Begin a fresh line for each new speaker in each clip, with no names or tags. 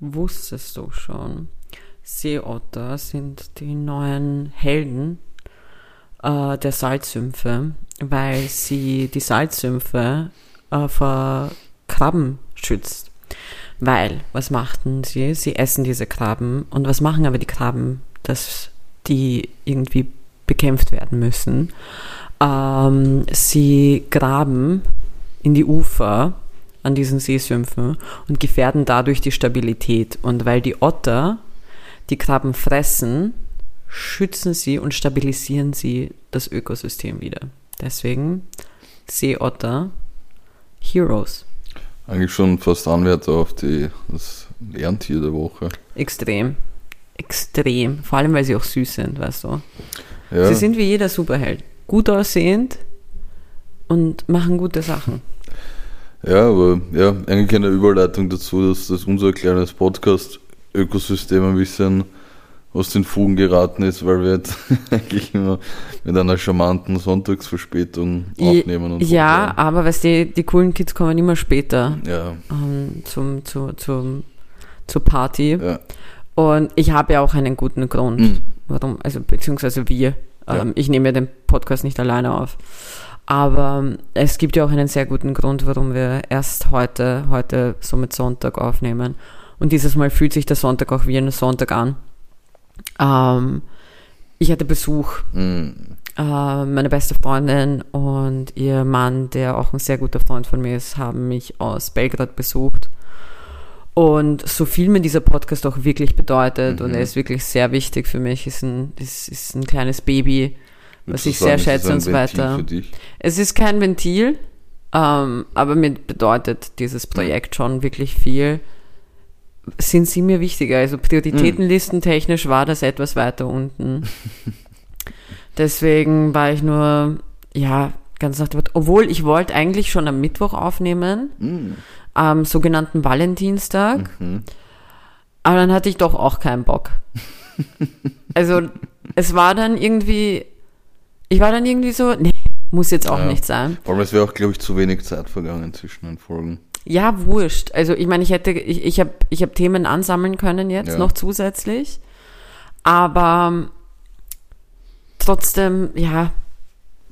Wusstest du schon? Seeotter sind die neuen Helden äh, der Salzsümpfe, weil sie die Salzsümpfe äh, vor Krabben schützt. Weil, was machten sie? Sie essen diese Krabben. Und was machen aber die Krabben, dass die irgendwie bekämpft werden müssen? Ähm, sie graben in die Ufer an diesen Seesümpfen und gefährden dadurch die Stabilität. Und weil die Otter die Krabben fressen, schützen sie und stabilisieren sie das Ökosystem wieder. Deswegen Seeotter, Heroes.
Eigentlich schon fast Anwärter auf die, das Lerntier der Woche.
Extrem. Extrem. Vor allem, weil sie auch süß sind, weißt du.
Ja,
Sie sind wie jeder Superheld. Gut aussehend und machen gute Sachen.
Ja aber ja, eigentlich eine Überleitung dazu, dass, dass unser kleines Podcast-Ökosystem ein bisschen aus den Fugen geraten ist, weil wir jetzt eigentlich immer mit einer charmanten Sonntagsverspätung aufnehmen und
ja,
hochladen.
aber weißt du, die coolen Kids kommen immer später
Ja,
ähm, zum, zu, zum, zur Party.
ja.
Und ich habe ja auch einen guten Grund,
Mhm.
warum, also beziehungsweise wir.
Ja.
Ähm, ich nehme ja den Podcast nicht alleine auf. Aber es gibt ja auch einen sehr guten Grund, warum wir erst heute, heute somit Sonntag aufnehmen. Und dieses Mal fühlt sich der Sonntag auch wie ein Sonntag an. Ähm, ich hatte Besuch
Mhm.
äh, meine beste Freundin und ihr Mann, der auch ein sehr guter Freund von mir ist, haben mich aus Belgrad besucht. Und so viel mir dieser Podcast auch wirklich bedeutet und
Mhm.
er ist wirklich sehr wichtig für mich, ist ein, ist, ist ein kleines Baby, was ich sehr schätze und so weiter. Es ist kein Ventil, ähm, aber mir bedeutet dieses Projekt schon wirklich viel. Sind sie mir wichtiger? Also Prioritätenlisten technisch war das etwas weiter unten. Deswegen war ich nur, ja, ganz nach dem Motto- obwohl ich wollte eigentlich schon am Mittwoch aufnehmen,
Mhm.
am sogenannten Valentinstag,
Mhm.
aber dann hatte ich doch auch keinen Bock. also es war dann irgendwie, ich war dann irgendwie so, nee, muss jetzt auch
Ja.
nicht sein.
Vor allem, es wäre auch, glaube ich, zu wenig Zeit vergangen zwischen den Folgen.
Ja, wurscht. Also ich meine, ich hätte, ich, ich habe ich hab Themen ansammeln können jetzt
Ja.
noch zusätzlich. Aber ähm, trotzdem, ja,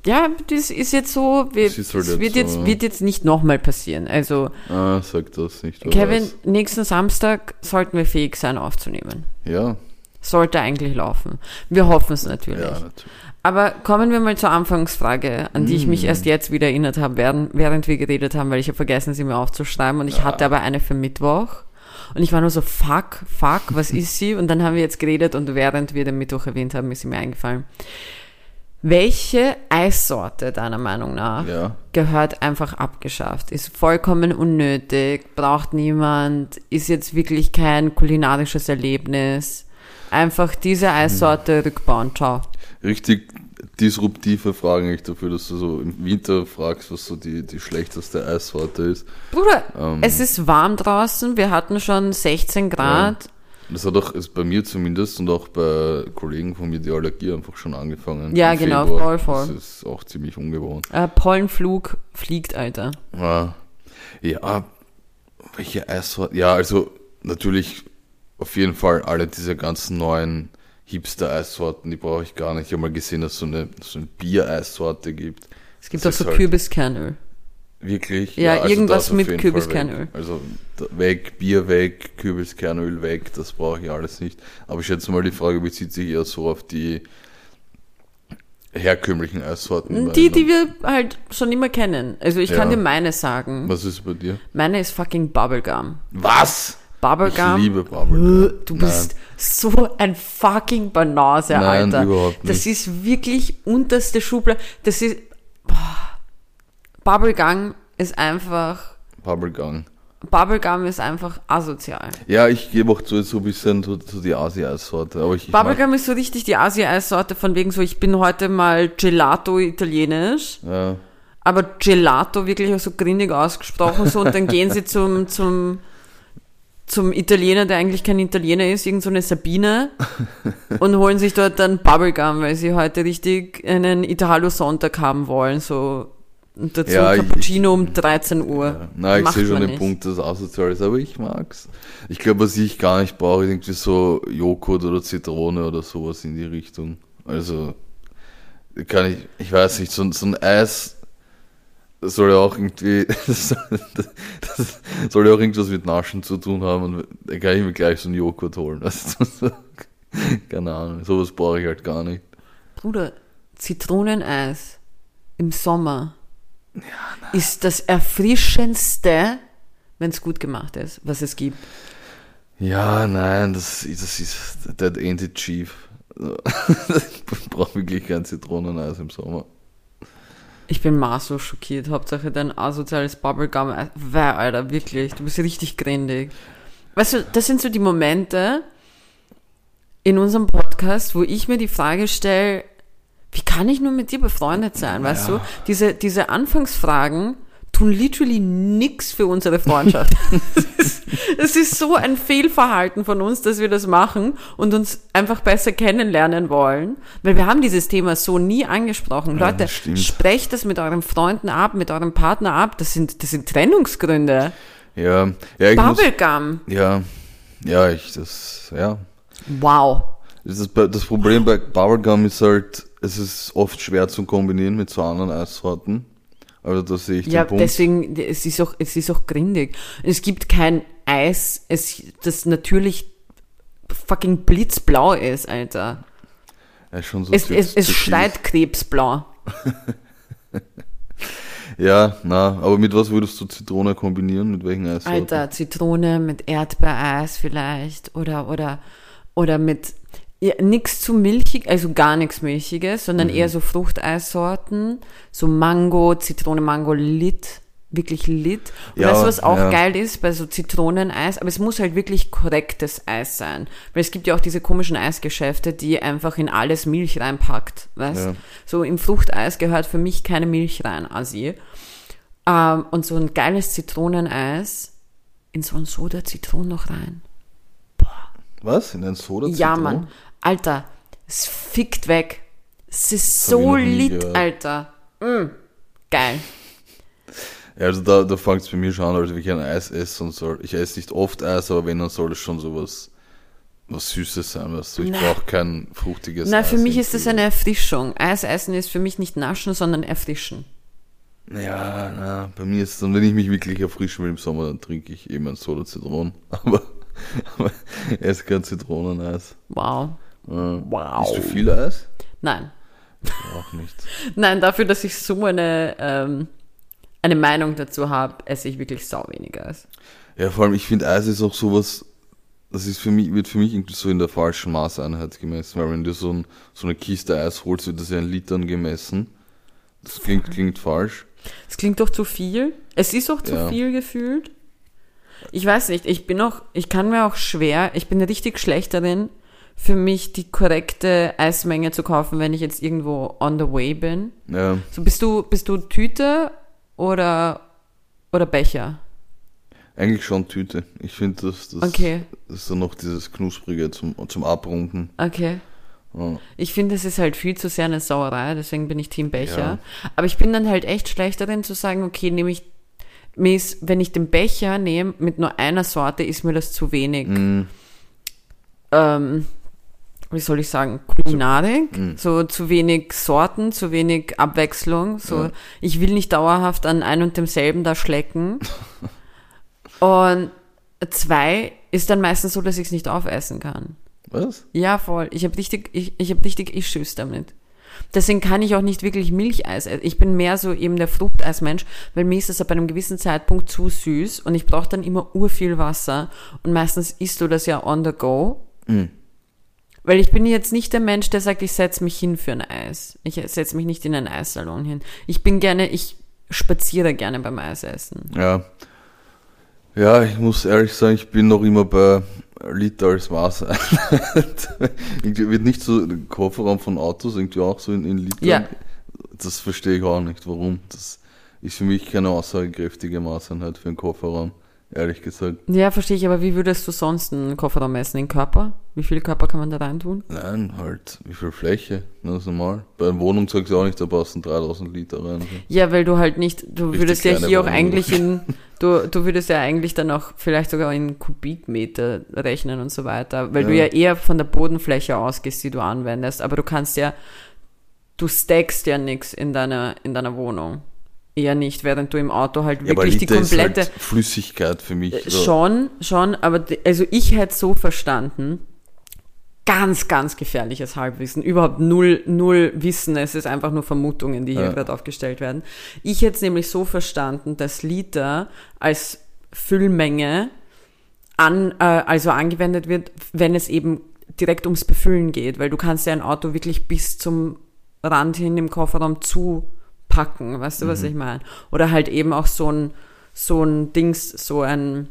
ja, das ist jetzt so, wir,
Das halt jetzt
wird,
so,
jetzt, wird jetzt nicht nochmal passieren. Also
Ah, sag das nicht.
Kevin,
weiß.
nächsten Samstag sollten wir fähig sein aufzunehmen.
Ja,
Sollte eigentlich laufen. Wir hoffen es natürlich.
ja, natürlich.
Aber kommen wir mal zur Anfangsfrage, an die ich
Mm.
mich erst jetzt wieder erinnert habe, während, während wir geredet haben, weil ich habe vergessen, sie mir aufzuschreiben und ich
Ja.
hatte aber eine für Mittwoch. Und ich war nur so, fuck, fuck, was ist sie? Und dann haben wir jetzt geredet und während wir den Mittwoch erwähnt haben, ist sie mir eingefallen. Welche Eissorte deiner Meinung nach
Ja.
gehört einfach abgeschafft? Ist vollkommen unnötig, braucht niemand, ist jetzt wirklich kein kulinarisches Erlebnis. Einfach diese Eissorte rückbauen, ciao.
Richtig disruptive Fragen eigentlich dafür, dass du so im Winter fragst, was so die, die schlechteste Eissorte ist.
Bruder,
Ähm.
es ist warm draußen, wir hatten schon 16 Grad.
Das hat auch, ist bei mir zumindest und auch bei Kollegen von mir die Allergie einfach schon angefangen.
Ja, genau, voll, voll.
Das ist auch ziemlich ungewohnt.
Äh, Pollenflug fliegt, Alter.
Ja, ja welche Eissorte? Ja, also natürlich auf jeden Fall alle diese ganzen neuen Hipster-Eissorten, die brauche ich gar nicht. Ich habe mal gesehen, dass es so eine, so eine Bier-Eissorte gibt.
Es gibt
Das
auch so
halt-
Kürbiskernöl.
Wirklich?
Ja, irgendwas
das auf
mit Kürbiskernöl.
Also weg, Bier weg, Kürbiskernöl weg, das brauche ich alles nicht. Aber ich schätze mal, die Frage bezieht sich eher so auf die herkömmlichen Eissorten.
Die, die wir halt schon immer kennen. Also ich kann
Ja.
dir meine sagen.
Was ist bei dir?
Meine ist fucking Bubblegum.
Was?
Bubblegum.
Ich liebe Bubblegum.
Du bist so ein fucking Banause,
Nein,
Alter.
überhaupt
Das
nicht.
ist wirklich unterste Schublade. Das ist. Boah. Bubblegum ist einfach.
Bubblegum.
Bubblegum ist einfach asozial.
Ja, ich gebe auch zu, so ein bisschen zu, zu die Asi-Eissorte. Mag,
Bubblegum ist so richtig die Asia-Eissorte von wegen so, ich bin heute mal Gelato italienisch,
ja,
aber Gelato wirklich auch so grindig ausgesprochen so und dann gehen sie zum, zum, zum Italiener, der eigentlich kein Italiener ist, irgend so eine Sabine und holen sich dort dann Bubblegum, weil sie heute richtig einen Italo-Sonntag haben wollen, so Und dazu
Ja, ich-
Cappuccino um 13 Uhr.
Ja. Nein, ich sehe schon den
nicht.
Punkt, dass es asozial ist, aber ich mag's. Ich glaube, was ich gar nicht brauche, ist irgendwie so Joghurt oder Zitrone oder sowas in die Richtung. Also, kann ich, ich weiß nicht, so, so ein Eis das soll ja auch irgendwie, das, soll ja auch irgendwas mit Naschen zu tun haben und da kann ich mir gleich so einen Joghurt holen. Also, keine Ahnung, sowas brauche ich halt gar nicht.
Bruder, Zitroneneis im Sommer ist das erfrischendste, wenn es gut gemacht ist, was es gibt.
Ja, nein, das, das ist, that ain't it chief. ich brauche wirklich kein Zitroneneis im Sommer.
Ich bin maßlos schockiert. Hauptsache dein asoziales Bubblegum. Wer, Alter, wirklich. Du bist richtig grindig. Weißt du, das sind so die Momente in unserem Podcast, wo ich mir die Frage stelle, wie kann ich nur mit dir befreundet sein, weißt
Ja.
du? Diese, diese Anfangsfragen tun literally nix für unsere Freundschaft. Es ist, ist so ein Fehlverhalten von uns, dass wir das machen und uns einfach besser kennenlernen wollen, weil wir haben dieses Thema so nie angesprochen.
Ja,
Leute,
stimmt.
sprecht das mit euren Freunden ab, mit eurem Partner ab. Das sind, das sind Trennungsgründe.
Ja, ja, ich muss,
Bubblegum.
ja, ja, ich, das, ja.
Wow.
Das, ist, das Problem bei Bubblegum ist halt, es ist oft schwer zu kombinieren mit so anderen Eissorten. Also da sehe ich
Ja,
den Punkt.
deswegen, es ist auch, es ist auch grindig. Es gibt kein Eis, es, das natürlich fucking blitzblau ist, Alter.
ja, schon so
Es, es, es schreit krebsblau.
Ja, na, aber mit was würdest du Zitrone kombinieren? Mit welchen Eissorten?
Alter, Zitrone mit Erdbeereis vielleicht oder oder oder mit ja, nix zu milchig, also gar nichts milchiges, sondern
Mhm.
eher so Fruchteissorten, so Mango, Zitrone, Mango, Lit, wirklich Lit. Und
Ja,
weißt du, was auch
ja.
geil ist bei so Zitroneneis, aber es muss halt wirklich korrektes Eis sein, weil es gibt ja auch diese komischen Eisgeschäfte, die einfach in alles Milch reinpackt, weißt?
Ja.
So im Fruchteis gehört für mich keine Milch rein, Asi. Ähm, und so ein geiles Zitroneneis in so ein Soda Zitronen noch rein.
Was? In ein Soda?
Ja? Mann. Alter, es fickt weg. Es ist so lit. Alter. Mm, geil.
Ja, also da, da fängt es bei mir schon an, als wenn ich ein Eis esse und soll. Ich esse nicht oft Eis, aber wenn, dann soll es schon sowas was Süßes sein, weißt du. Ich brauche kein fruchtiges
Na,
Eis.
für mich ist das eine Erfrischung. Eis essen ist für mich nicht naschen, sondern erfrischen.
Ja, na, bei mir ist es dann, wenn ich mich wirklich erfrischen will im Sommer, dann trinke ich eben ein Soda Zitronen. Aber, aber ich esse kein Zitroneneis.
Wow. Wow.
Isst du viel Eis?
Nein.
Auch nicht.
Nein, dafür, dass ich so eine, ähm, eine Meinung dazu habe, esse ich wirklich sau wenig Eis.
Ja, vor allem, ich finde Eis ist auch sowas, das ist für mich, wird für mich irgendwie so in der falschen Maßeinheit gemessen, weil wenn du so, ein, so eine Kiste Eis holst, wird das ja in Litern gemessen. Das klingt, klingt falsch.
Es klingt doch zu viel. Es ist auch zu
Ja.
viel gefühlt. Ich weiß nicht, ich bin auch, ich kann mir auch schwer, ich bin richtig schlecht darin, für mich die korrekte Eismenge zu kaufen, wenn ich jetzt irgendwo on the way bin.
Ja,
So bist du, bist du Tüte oder, oder Becher?
eigentlich schon Tüte. Ich finde, das, das,
Okay.
ist dann noch dieses Knusprige zum, zum Abrunden.
Okay.
Ja.
Ich finde, es ist halt viel zu sehr eine Sauerei, deswegen bin ich Team Becher.
Ja.
Aber ich bin dann halt echt schlecht darin zu sagen, okay, nehme ich, mir ist, wenn ich den Becher nehme mit nur einer Sorte, ist mir das zu wenig.
Mm,
Ähm, wie soll ich sagen, Kulinarik,
Mhm.
so zu wenig Sorten, zu wenig Abwechslung. So,
Ja.
ich will nicht dauerhaft an ein und demselben da schlecken. und zwei ist dann meistens so, dass ich es nicht aufessen kann.
was?
Ja, voll. Ich habe richtig, ich, ich habe richtig Issues damit. Deswegen kann ich auch nicht wirklich Milcheis essen. Ich bin mehr so eben der Fruchteismensch, weil mir ist das ab einem gewissen Zeitpunkt zu süß und ich brauche dann immer urviel Wasser und meistens isst du das ja on the go.
Mm.
Weil ich bin jetzt nicht der Mensch, der sagt, ich setze mich hin für ein Eis. Ich setze mich nicht in einen Eissalon hin. Ich bin gerne, ich spaziere gerne beim Eisessen.
Ja. Ja, ich muss ehrlich sagen, ich bin noch immer bei Liter als Maß. irgendwie wird nicht so Kofferraum von Autos irgendwie auch so in, in Litern.
Ja.
Das verstehe ich auch nicht, warum. Das ist für mich keine aussagekräftige Maßeinheit für einen Kofferraum. Ehrlich gesagt.
Ja, verstehe ich, aber wie würdest du sonst einen Kofferraum messen? Den Körper? Wie viel Körper kann man da rein tun?
Nein, halt, wie viel Fläche? Ganz normal. Bei einer Wohnung sagst du auch nicht, da passen 3000 Liter rein.
Ja, weil du halt nicht, du
Richtig
würdest ja hier auch
Wohnung.
eigentlich in, du, du würdest ja eigentlich dann auch vielleicht sogar in Kubikmeter rechnen und so weiter, weil du
Ja.
ja eher von der Bodenfläche ausgehst, die du anwendest, aber du kannst ja, du stackst ja nichts in deiner, in deiner Wohnung. Eher nicht, während du im Auto halt
Ja,
wirklich die
Liter
komplette,
ist halt Flüssigkeit für mich.
Äh,
so.
Schon, schon, aber die, also ich hätte so verstanden, ganz, ganz gefährliches Halbwissen, überhaupt null, null Wissen, es ist einfach nur Vermutungen, die hier
Ja.
gerade aufgestellt werden. Ich hätte es nämlich so verstanden, dass Liter als Füllmenge an, äh, also angewendet wird, wenn es eben direkt ums Befüllen geht, weil du kannst ja ein Auto wirklich bis zum Rand hin im Kofferraum zupacken, weißt du, was
Mhm.
ich meine? Oder halt eben auch so ein, so ein Dings, so ein,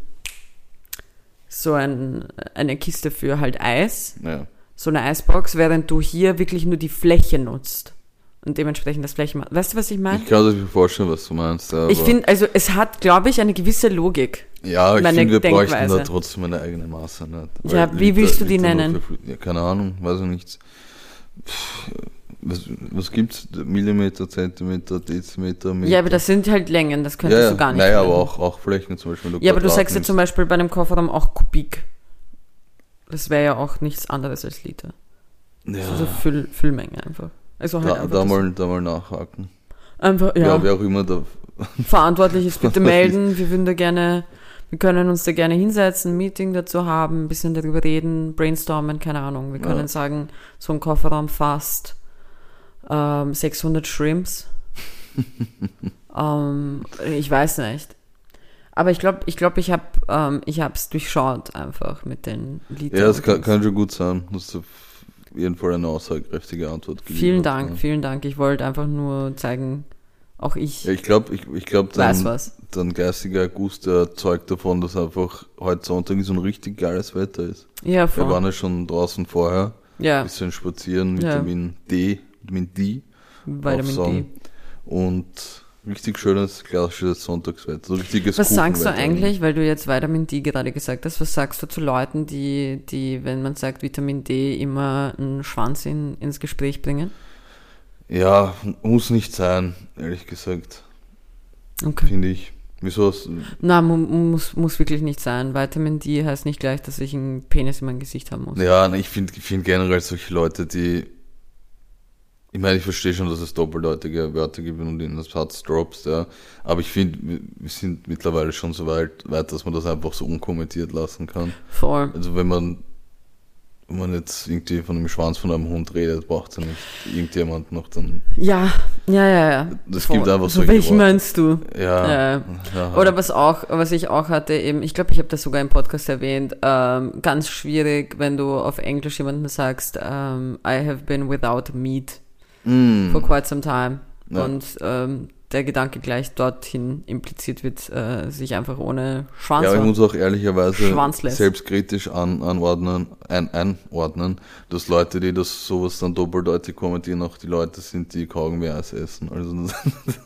so ein, eine Kiste für halt Eis,
Ja.
so eine Eisbox, während du hier wirklich nur die Fläche nutzt und dementsprechend das Flächen, weißt du, was ich meine?
Ich kann mir vorstellen, was du meinst.
Ich finde, also es hat, glaube ich, eine gewisse Logik.
ja, ich finde, wir bräuchten
Denkweise.
da trotzdem eine eigene Maße. Nicht?
Ja,
Weil
wie willst du die nennen?
Ja, keine Ahnung, weiß ich nicht. Pff, Was, was gibt's? Millimeter, Zentimeter, Dezimeter, Meter?
Ja, aber das sind halt Längen, das könntest
ja,
du gar nicht.
Naja, aber auch, auch Flächen zum Beispiel.
Ja, aber du sagst ja zum Beispiel bei einem Kofferraum auch Kubik. Das wäre ja auch nichts anderes als Liter.
Ja,
Also Füll, Füllmenge einfach. Also halt
da,
einfach,
da, mal, da mal nachhaken.
einfach ja,
Ja, wer auch immer da.
verantwortlich ist, bitte melden. Wir würden da gerne, wir können uns da gerne hinsetzen, ein Meeting dazu haben, ein bisschen darüber reden, brainstormen, keine Ahnung. Wir können
Ja.
sagen, so ein Kofferraum fasst ähm, 600 Shrimps. ähm, ich weiß nicht. Aber ich glaube, ich glaube, ich habe, ähm, ich durchschaut einfach mit den Litern.
Ja, das kann, kann schon gut sein. Das ist auf jeden Fall eine aussagekräftige Antwort geliefert.
Vielen Dank,
Ja.
vielen Dank. Ich wollte einfach nur zeigen, auch ich
Ja, ich glaube, ich, ich glaub, dein, dein geistiger Gust der zeugt davon, dass einfach heute Sonntag so ein richtig geiles Wetter ist.
Ja,
Wir waren
voll.
ja schon draußen vorher,
Ja,
bisschen spazieren,
Ja.
Vitamin D, Vitamin D
Vitamin D.
und richtig schönes, klassisches Sonntagswetter, so richtiges
Was sagst du eigentlich, weil du jetzt Vitamin D gerade gesagt hast, was sagst du zu Leuten, die, die, wenn man sagt Vitamin D, immer einen Schwanz in, ins Gespräch bringen?
Ja, muss nicht sein, ehrlich gesagt,
Okay.
finde ich. Wieso
Na, mu muss, muss wirklich nicht sein. Vitamin D heißt nicht gleich, dass ich einen Penis in meinem Gesicht haben muss.
Ja, ich finde find generell solche Leute, die. Ich meine, ich verstehe schon, dass es doppeldeutige Wörter gibt und in das Satz droppst, ja. Aber ich finde, wir sind mittlerweile schon so weit, weit, dass man das einfach so unkommentiert lassen kann.
Voll.
Also wenn man, wenn man jetzt irgendwie von dem Schwanz von einem Hund redet, braucht ja nicht irgendjemand noch dann.
Ja, ja, ja, ja.
Das
Voll.
gibt einfach
so
solche
welchen
Worte.
meinst du?
Ja.
Ja.
ja.
Oder was auch, was ich auch hatte, eben, ich glaube, ich habe das sogar im Podcast erwähnt, ähm, ganz schwierig, wenn du auf Englisch jemanden sagst, ähm, I have been without meat
Mm,
for quite some time.
Ja.
Und ähm, der Gedanke gleich dorthin impliziert wird, äh, sich einfach ohne Schwanz.
Ja, ich muss auch ehrlicherweise selbstkritisch an, anordnen, ein, einordnen, dass Leute, die das sowas dann doppeldeutig kommentieren, auch die Leute sind, die Kaugummi-Eis essen. Also,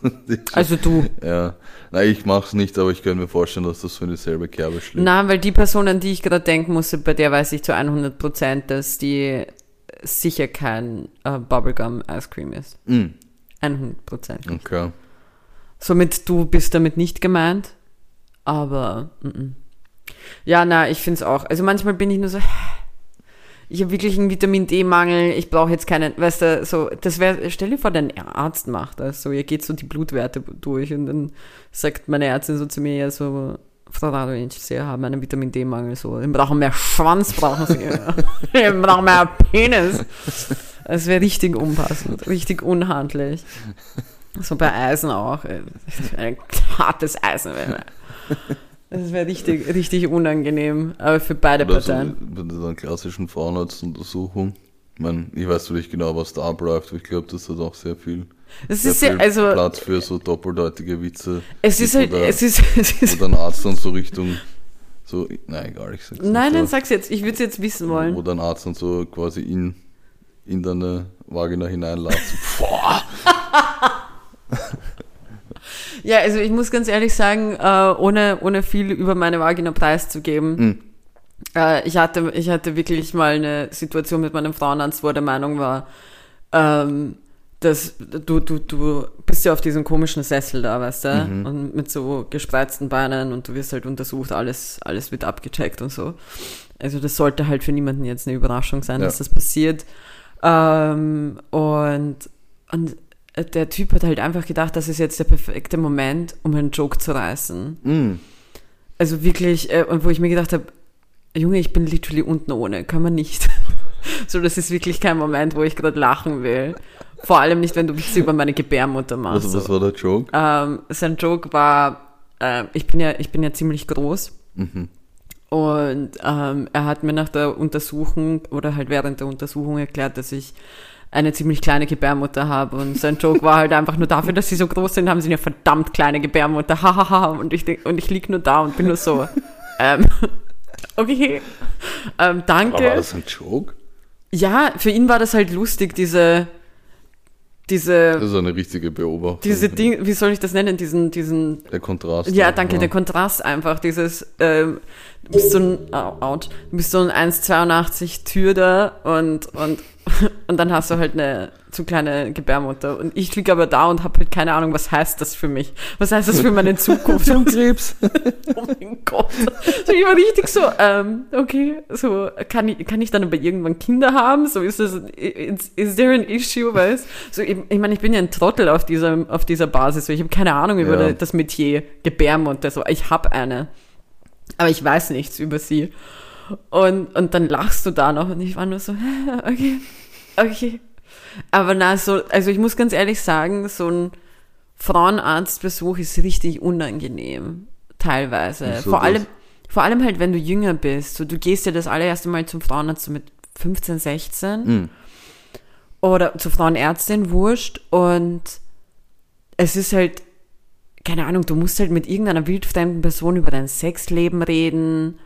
also du.
ja. Nein, ich mach's nicht, aber ich könnte mir vorstellen, dass das so in dieselbe Kerbe schlägt.
Na, weil die Person, an die ich gerade denken musste, bei der weiß ich zu 100 Prozent, dass die sicher kein äh, Bubblegum Ice Cream ist.
Mm,
100 Prozent.
okay.
Somit, du bist damit nicht gemeint, aber mm -mm. ja, na, ich find's auch. Also manchmal bin ich nur so, ich habe wirklich einen Vitamin D-Mangel, ich brauche jetzt keinen, weißt du, so, das wäre, stell dir vor, dein Arzt macht das, so, ihr geht so die Blutwerte durch und dann sagt meine Ärztin so zu mir, ja, so, Radovic, Sie haben einen Vitamin D-Mangel, so, wir brauchen mehr Schwanz, brauchen Sie, wir brauchen mehr Penis. Das wäre richtig unpassend, richtig unhandlich. So bei Eisen auch. äh, Ein hartes Eisen. wäre- Das wäre richtig, richtig unangenehm, aber für beide
Oder so
Parteien.
bei dieser klassischen Frauenarztuntersuchung. Ich meine, ich weiß nicht genau, was da abläuft, aber ich glaube, das hat auch sehr viel, Sehr
ist ja, also,
Platz für so doppeldeutige Witze.
es ist halt,
oder-
es ist, es
Wo
ist,
dann Arzt dann so Richtung, so, nein, egal, ich sag's nicht.
nein, nein,
aber-
sag's jetzt, ich würde es jetzt wissen
Wo
wollen.
dann Arzt dann so quasi in, in deine Vagina hineinlässt. Boah!
Ja, also ich muss ganz ehrlich sagen, äh, ohne, ohne viel über meine Vagina preiszugeben,
Hm.
äh, ich, hatte, ich hatte wirklich mal eine Situation mit meinem Frauenarzt, wo er der Meinung war, ähm, dass du, du, du bist ja auf diesem komischen Sessel da, weißt du, und mit so gespreizten Beinen und du wirst halt untersucht, alles, alles wird abgecheckt und so. Also das sollte halt für niemanden jetzt eine Überraschung sein,
Ja.
dass das passiert. Ähm, und, und der Typ hat halt einfach gedacht, das ist jetzt der perfekte Moment, um einen Joke zu reißen.
Mm.
Also wirklich, äh, und wo ich mir gedacht habe, Junge, ich bin literally unten ohne, kann man nicht. so, das ist wirklich kein Moment, wo ich gerade lachen will. Vor allem nicht, wenn du Witze über meine Gebärmutter machst.
Was, was war der Joke?
ähm, sein Joke war, äh, ich bin ja, ich bin ja ziemlich groß.
Mhm.
Und ähm, er hat mir nach der Untersuchung oder halt während der Untersuchung erklärt, dass ich eine ziemlich kleine Gebärmutter habe. Und sein Joke war halt einfach nur dafür, dass sie so groß sind, haben sie eine verdammt kleine Gebärmutter. Hahaha. und ich denk, und ich lieg nur da und bin nur so. ähm, okay. Ähm,
Aber war
danke.
das ein Joke?
Ja, für ihn war das halt lustig, diese, diese,
Das ist eine richtige Beobachtung.
diese Ding, wie soll ich das nennen, diesen, diesen
Der Kontrast.
ja, danke, der Kontrast einfach, dieses, ähm, du bist so ein, au- out, du bist so ein 1,82 Tür da und, und, und dann hast du halt eine zu kleine Gebärmutter und ich liege aber da und habe halt keine Ahnung, was heißt das für mich? Was heißt das für meine Zukunft?
Krebs.
oh mein Gott. So, ich war richtig so, ähm, okay, so, kann ich, kann ich dann aber irgendwann Kinder haben? So, ist das, is, is there an issue, weißt? So, ich, ich meine, ich bin ja ein Trottel auf dieser, auf dieser Basis, so, ich habe keine Ahnung über
Ja.
das Metier Gebärmutter, so, ich habe eine. Aber ich weiß nichts über sie. Und, und dann lachst du da noch und ich war nur so, okay, okay. Aber na, so, also ich muss ganz ehrlich sagen, so ein Frauenarztbesuch ist richtig unangenehm. Teilweise.
Wieso
vor
das?
allem, vor allem halt, wenn du jünger bist. So, du gehst ja das allererste Mal zum Frauenarzt so mit 15, 16
Mhm.
oder zur Frauenärztin, wurscht. Und es ist halt, keine Ahnung, du musst halt mit irgendeiner wildfremden Person über dein Sexleben reden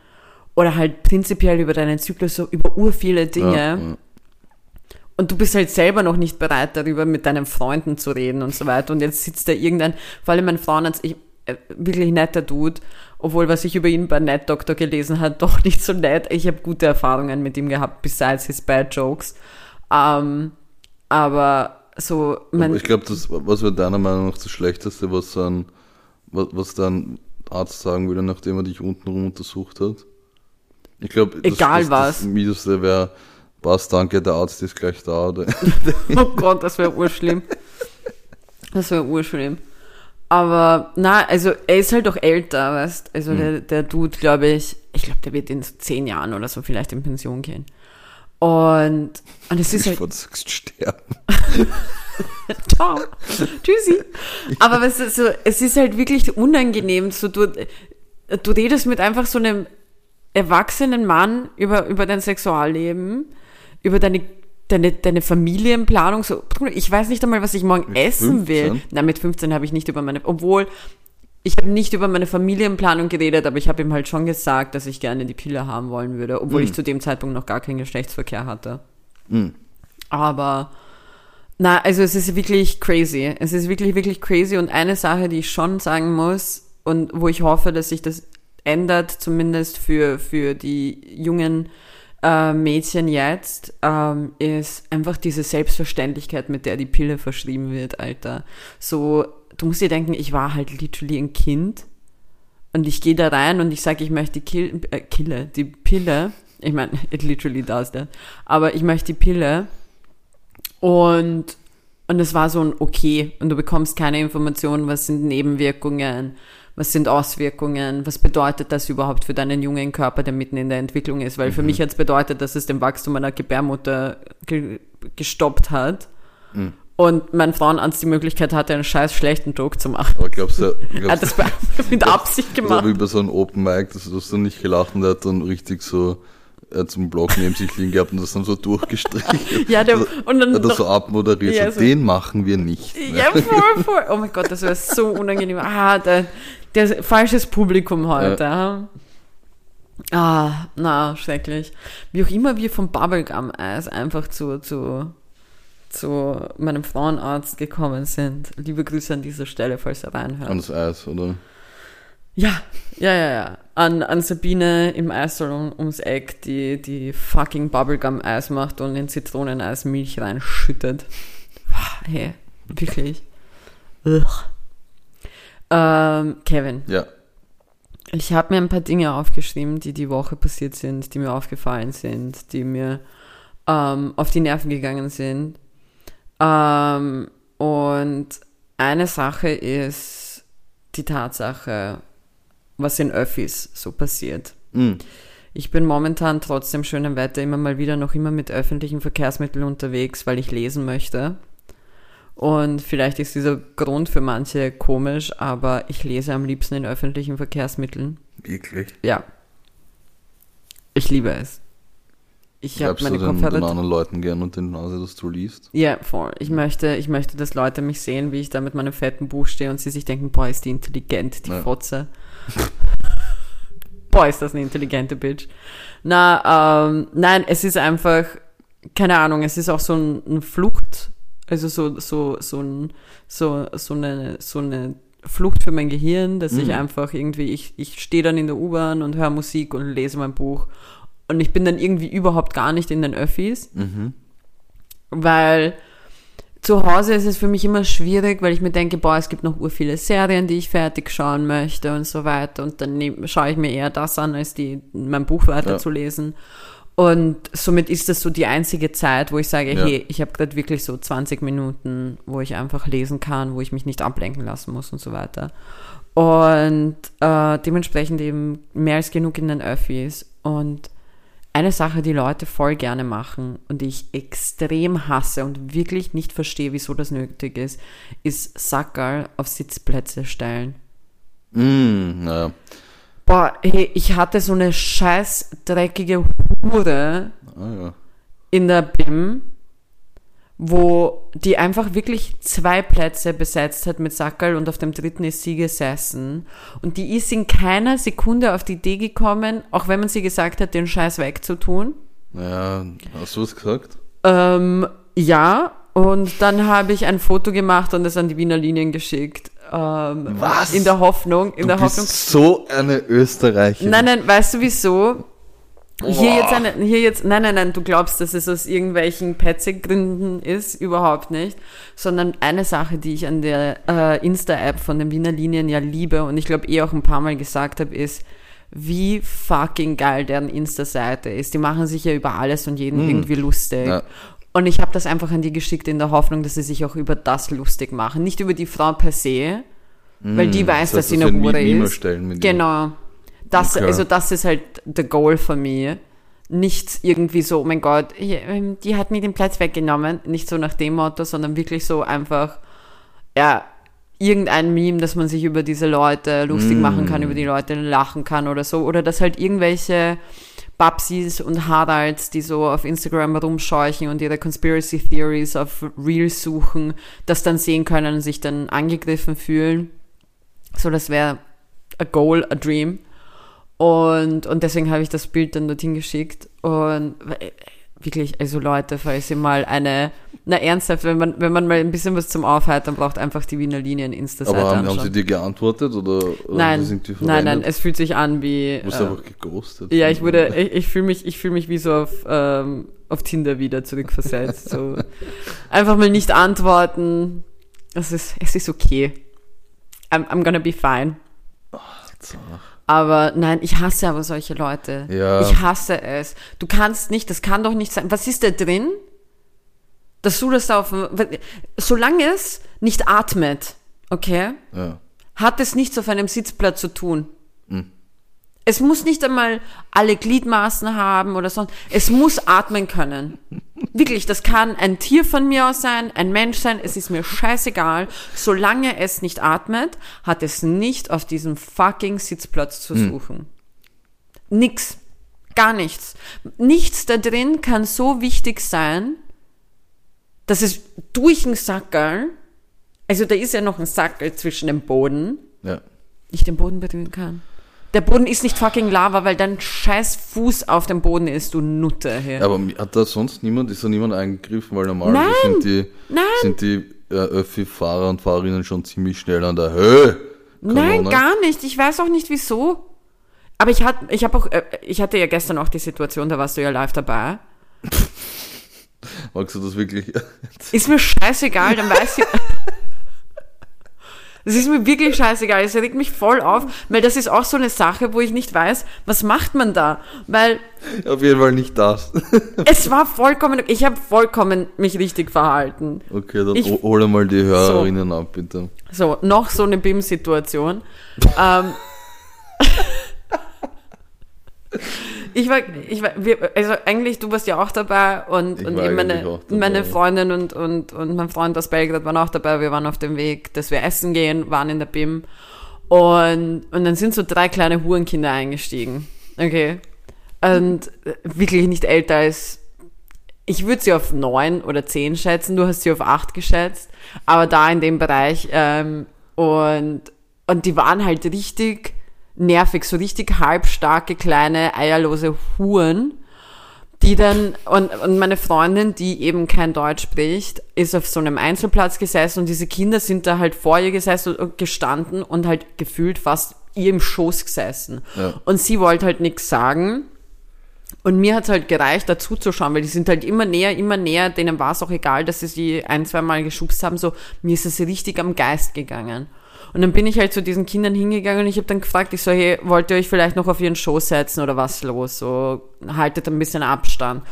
oder halt prinzipiell über deinen Zyklus, so über ur viele Dinge.
Ja, ja.
Und du bist halt selber noch nicht bereit, darüber mit deinen Freunden zu reden und so weiter. Und jetzt sitzt da irgendein, vor allem mein Frauenarzt, ich, äh, wirklich netter Dude, obwohl was ich über ihn bei Net Doctor gelesen habe, doch nicht so nett. Ich habe gute Erfahrungen mit ihm gehabt, besides his bad jokes. Ähm, aber so, mein,
ich glaube, das, was wäre deiner Meinung nach das Schlechteste, was ein, was, was dein Arzt sagen würde, nachdem er dich untenrum untersucht hat? Ich glaube, das,
Egal
das,
was.
das Mieseste wäre, was, danke, der Arzt ist gleich da. Oder?
Oh Gott, das wäre urschlimm. Das wäre urschlimm. Aber, na, also er ist halt auch älter, weißt Also der, der Dude, glaube ich, ich glaube, der wird in so zehn Jahren oder so vielleicht in Pension gehen. Und, und es ist
ich
halt,
sagst, sterben.
ciao, tschüssi. Aber was ist so, es ist halt wirklich unangenehm, so du, du redest mit einfach so einem erwachsenen Mann über, über dein Sexualleben, über deine, deine, deine Familienplanung, so, ich weiß nicht einmal, was ich morgen
Mit
essen will.
15?
Nein, mit 15 habe ich nicht über meine, obwohl, ich habe nicht über meine Familienplanung geredet, aber ich habe ihm halt schon gesagt, dass ich gerne die Pille haben wollen würde, obwohl ich zu dem Zeitpunkt noch gar keinen Geschlechtsverkehr hatte.
Mhm.
Aber na, also es ist wirklich crazy. Es ist wirklich, wirklich crazy. Und eine Sache, die ich schon sagen muss und wo ich hoffe, dass sich das ändert, zumindest für, für die jungen äh, Mädchen jetzt, ähm, ist einfach diese Selbstverständlichkeit, mit der die Pille verschrieben wird, Alter. So, du musst dir denken, ich war halt literally ein Kind und ich gehe da rein und ich sage, ich möchte die Kill, äh, Kille, die Pille. Ich meine, it literally does that. Aber ich möchte die Pille. Und, und es war so ein okay. Und du bekommst keine Informationen, was sind Nebenwirkungen, was sind Auswirkungen, was bedeutet das überhaupt für deinen jungen Körper, der mitten in der Entwicklung ist. Weil für mich hat es bedeutet, dass es den Wachstum meiner Gebärmutter ge gestoppt hat. Und mein Frauenarzt die Möglichkeit hatte, einen scheiß schlechten Joke zu machen.
Aber glaubst du,
Er hat
glaubst
das mit Absicht
du,
gemacht.
wie bei so einem Open Mic, dass du hast dann nicht gelacht und er hat dann richtig so er so einen Block neben sich liegen gehabt und das dann so durchgestrichen.
Ja, der,
Also,
und dann
hat er so abmoderiert,
Ja,
so, den machen wir nicht.
Ja, voll, voll. Oh mein Gott, das wäre so unangenehm. Ah, der, der falsches Publikum heute. Ja. Ah, na, schrecklich. Wie auch immer wir vom Bubblegum-Eis einfach zu, zu, zu meinem Frauenarzt gekommen sind. Liebe Grüße an dieser Stelle, falls er reinhört.
An das Eis, oder?
Ja, ja, ja, ja. An, an Sabine im Eissalon ums Eck, die, die fucking Bubblegum-Eis macht und in Zitroneneis Milch reinschüttet. Hey, wirklich. Ugh. Ähm, Kevin,
Ja.
ich habe mir ein paar Dinge aufgeschrieben, die die Woche passiert sind, die mir aufgefallen sind, die mir ähm, auf die Nerven gegangen sind. Ähm, und eine Sache ist die Tatsache, was in Öffis so passiert.
Mhm.
Ich bin momentan trotz dem schönen Wetter immer mal wieder noch immer mit öffentlichen Verkehrsmitteln unterwegs, weil ich lesen möchte. Und vielleicht ist dieser Grund für manche komisch, aber ich lese am liebsten in öffentlichen Verkehrsmitteln.
Wirklich?
Ja. Ich liebe es. Ich habe meine
du den, den
Kopfhörer.
anderen Leuten gern und den Nase, dass du liest?
Ja, voll. Ich möchte, ich möchte, dass Leute mich sehen, wie ich da mit meinem fetten Buch stehe und sie sich denken, boah, ist die intelligent, die
Ja.
Fotze. boah, ist das eine intelligente Bitch. Na, ähm, nein, es ist einfach, keine Ahnung, es ist auch so ein, ein Flucht, also so, so, so ein, so, so eine, so eine Flucht für mein Gehirn, dass ich
Mhm.
einfach irgendwie, ich, ich stehe dann in der U-Bahn und höre Musik und lese mein Buch und ich bin dann irgendwie überhaupt gar nicht in den Öffis
Mhm.
weil zu Hause ist es für mich immer schwierig, weil ich mir denke, boah, es gibt noch ur viele Serien, die ich fertig schauen möchte und so weiter. Und dann schaue ich mir eher das an, als die, mein Buch weiterzulesen. Und somit ist das so die einzige Zeit, wo ich sage,
Ja.
hey, ich habe gerade wirklich so 20 Minuten, wo ich einfach lesen kann, wo ich mich nicht ablenken lassen muss und so weiter. Und äh, dementsprechend eben mehr als genug in den Öffis. Und eine Sache, die Leute voll gerne machen und die ich extrem hasse und wirklich nicht verstehe, wieso das nötig ist, ist Sackerl auf Sitzplätze stellen.
Mhm, naja.
Boah, hey, ich hatte so eine scheiß dreckige Hure
Ah, ja.
in der BIM, wo die einfach wirklich zwei Plätze besetzt hat mit Sackerl und auf dem dritten ist sie gesessen. Und die ist in keiner Sekunde auf die Idee gekommen, auch wenn man sie gesagt hat, den Scheiß wegzutun.
Naja, hast du was gesagt?
Ähm, ja, und dann habe ich ein Foto gemacht und es an die Wiener Linien geschickt. Ähm,
Was?
In der Hoffnung, in
du
der
bist
Hoffnung.
so eine Österreicherin.
Nein, nein, weißt du wieso? Hier jetzt, eine, hier jetzt, nein, nein, nein, du glaubst, dass es aus irgendwelchen Petzig-Gründen ist, überhaupt nicht, sondern eine Sache, die ich an der äh, Insta-App von den Wiener Linien ja liebe und ich glaube eh auch ein paar Mal gesagt habe, ist, wie fucking geil deren Insta-Seite ist. Die machen sich ja über alles und jeden irgendwie lustig.
Ja.
Und ich habe das einfach an die geschickt in der Hoffnung, dass sie sich auch über das lustig machen. Nicht über die Frau per se, weil die weiß,
Mm, das heißt,
dass sie
dass
eine Hure ist. Genau. Das,
Okay.
also das ist halt the goal von mir. Nicht irgendwie so, oh mein Gott, ähm, die hat mir den Platz weggenommen. Nicht so nach dem Motto, sondern wirklich so einfach, ja, irgendein Meme, dass man sich über diese Leute lustig
Mm.
machen kann, über die Leute lachen kann oder so. Oder dass halt irgendwelche Babsis und Haralds, die so auf Instagram rumscheuchen und ihre Conspiracy Theories auf Reels suchen, das dann sehen können und sich dann angegriffen fühlen. So, das wäre a goal, a dream. Und, und deswegen habe ich das Bild dann dorthin geschickt. Und wirklich, also Leute, falls ihr mal eine, na ernsthaft, wenn man, wenn man mal ein bisschen was zum Aufheitern braucht, einfach die Wiener Linien Insta-Seite
Aber haben, haben sie dir geantwortet oder,
nein,
sie es irgendwie
nein, nein,
verwendet?
es fühlt sich an wie,
Du bist
äh,
einfach geghostet.
ja, ich wurde, ich, ich fühle mich, ich fühle mich wie so auf, ähm, auf Tinder wieder zurückversetzt. So. Einfach mal nicht antworten. Es ist, es ist okay. I'm, I'm gonna be fine.
So.
Aber nein, ich hasse aber solche Leute.
Ja.
Ich hasse es. Du kannst nicht, das kann doch nicht sein. Was ist da drin? Dass du das auf, solange es nicht atmet, okay,
Ja.
hat es nichts auf einem Sitzplatz zu tun. Es muss nicht einmal alle Gliedmaßen haben oder sonst. Es muss atmen können. Wirklich, das kann ein Tier von mir aus sein, ein Mensch sein, es ist mir scheißegal. Solange es nicht atmet, hat es nicht auf diesem fucking Sitzplatz zu suchen. Nix. Gar nichts. Nichts da drin kann so wichtig sein, dass es durch den Sackerl, also da ist ja noch ein Sackerl zwischen dem Boden,
ja.
nicht den Boden berühren kann. Der Boden ist nicht fucking Lava, weil dein scheiß Fuß auf dem Boden ist, du Nutte. Hier.
Aber hat da sonst niemand, ist da niemand eingegriffen, weil normal sind die,
Nein.
sind die äh, Öffi-Fahrer und Fahrerinnen schon ziemlich schnell an der Höhe.
Nein, gar nicht. Ich weiß auch nicht wieso. Aber ich, hat, ich, hab auch, äh, ich hatte ja gestern auch die Situation, da warst du ja live dabei.
Magst du das wirklich?
Ist mir scheißegal, dann weiß ich. Es ist mir wirklich scheißegal. Es regt mich voll auf, weil das ist auch so eine Sache, wo ich nicht weiß, was macht man da? Weil
Auf jeden Fall nicht das.
es war vollkommen, ich habe vollkommen mich richtig verhalten.
Okay, dann
Ich-
ho- hol mal die Hörerinnen ab, bitte.
So, noch so eine BIM-Situation. ähm, ich war, ich war, wir, also eigentlich, du warst ja auch dabei und,
Ich
und eben meine, meine Freundin und, und, und mein Freund aus Belgrad waren auch dabei. Wir waren auf dem Weg, dass wir essen gehen, waren in der BIM. Und, und dann sind so drei kleine Hurenkinder eingestiegen. Okay. Und wirklich nicht älter als ich würde sie auf neun oder zehn schätzen, du hast sie auf acht geschätzt, aber da in dem Bereich ähm, und, und die waren halt richtig nervig, so richtig halbstarke, kleine, eierlose Huren, die dann, und, und meine Freundin, die eben kein Deutsch spricht, ist auf so einem Einzelplatz gesessen und diese Kinder sind da halt vor ihr gesessen und gestanden und halt gefühlt fast ihr im Schoß gesessen.
Ja.
Und sie wollte halt nichts sagen. Und mir hat's halt gereicht, dazu zu schauen, weil die sind halt immer näher, immer näher. Denen war es auch egal, dass sie sie ein, zwei Mal geschubst haben. So, mir ist es richtig am Geist gegangen. Und dann bin ich halt zu diesen Kindern hingegangen und ich habe dann gefragt, ich so, hey, wollt ihr euch vielleicht noch auf ihren Schoß setzen oder was los? So, haltet ein bisschen Abstand.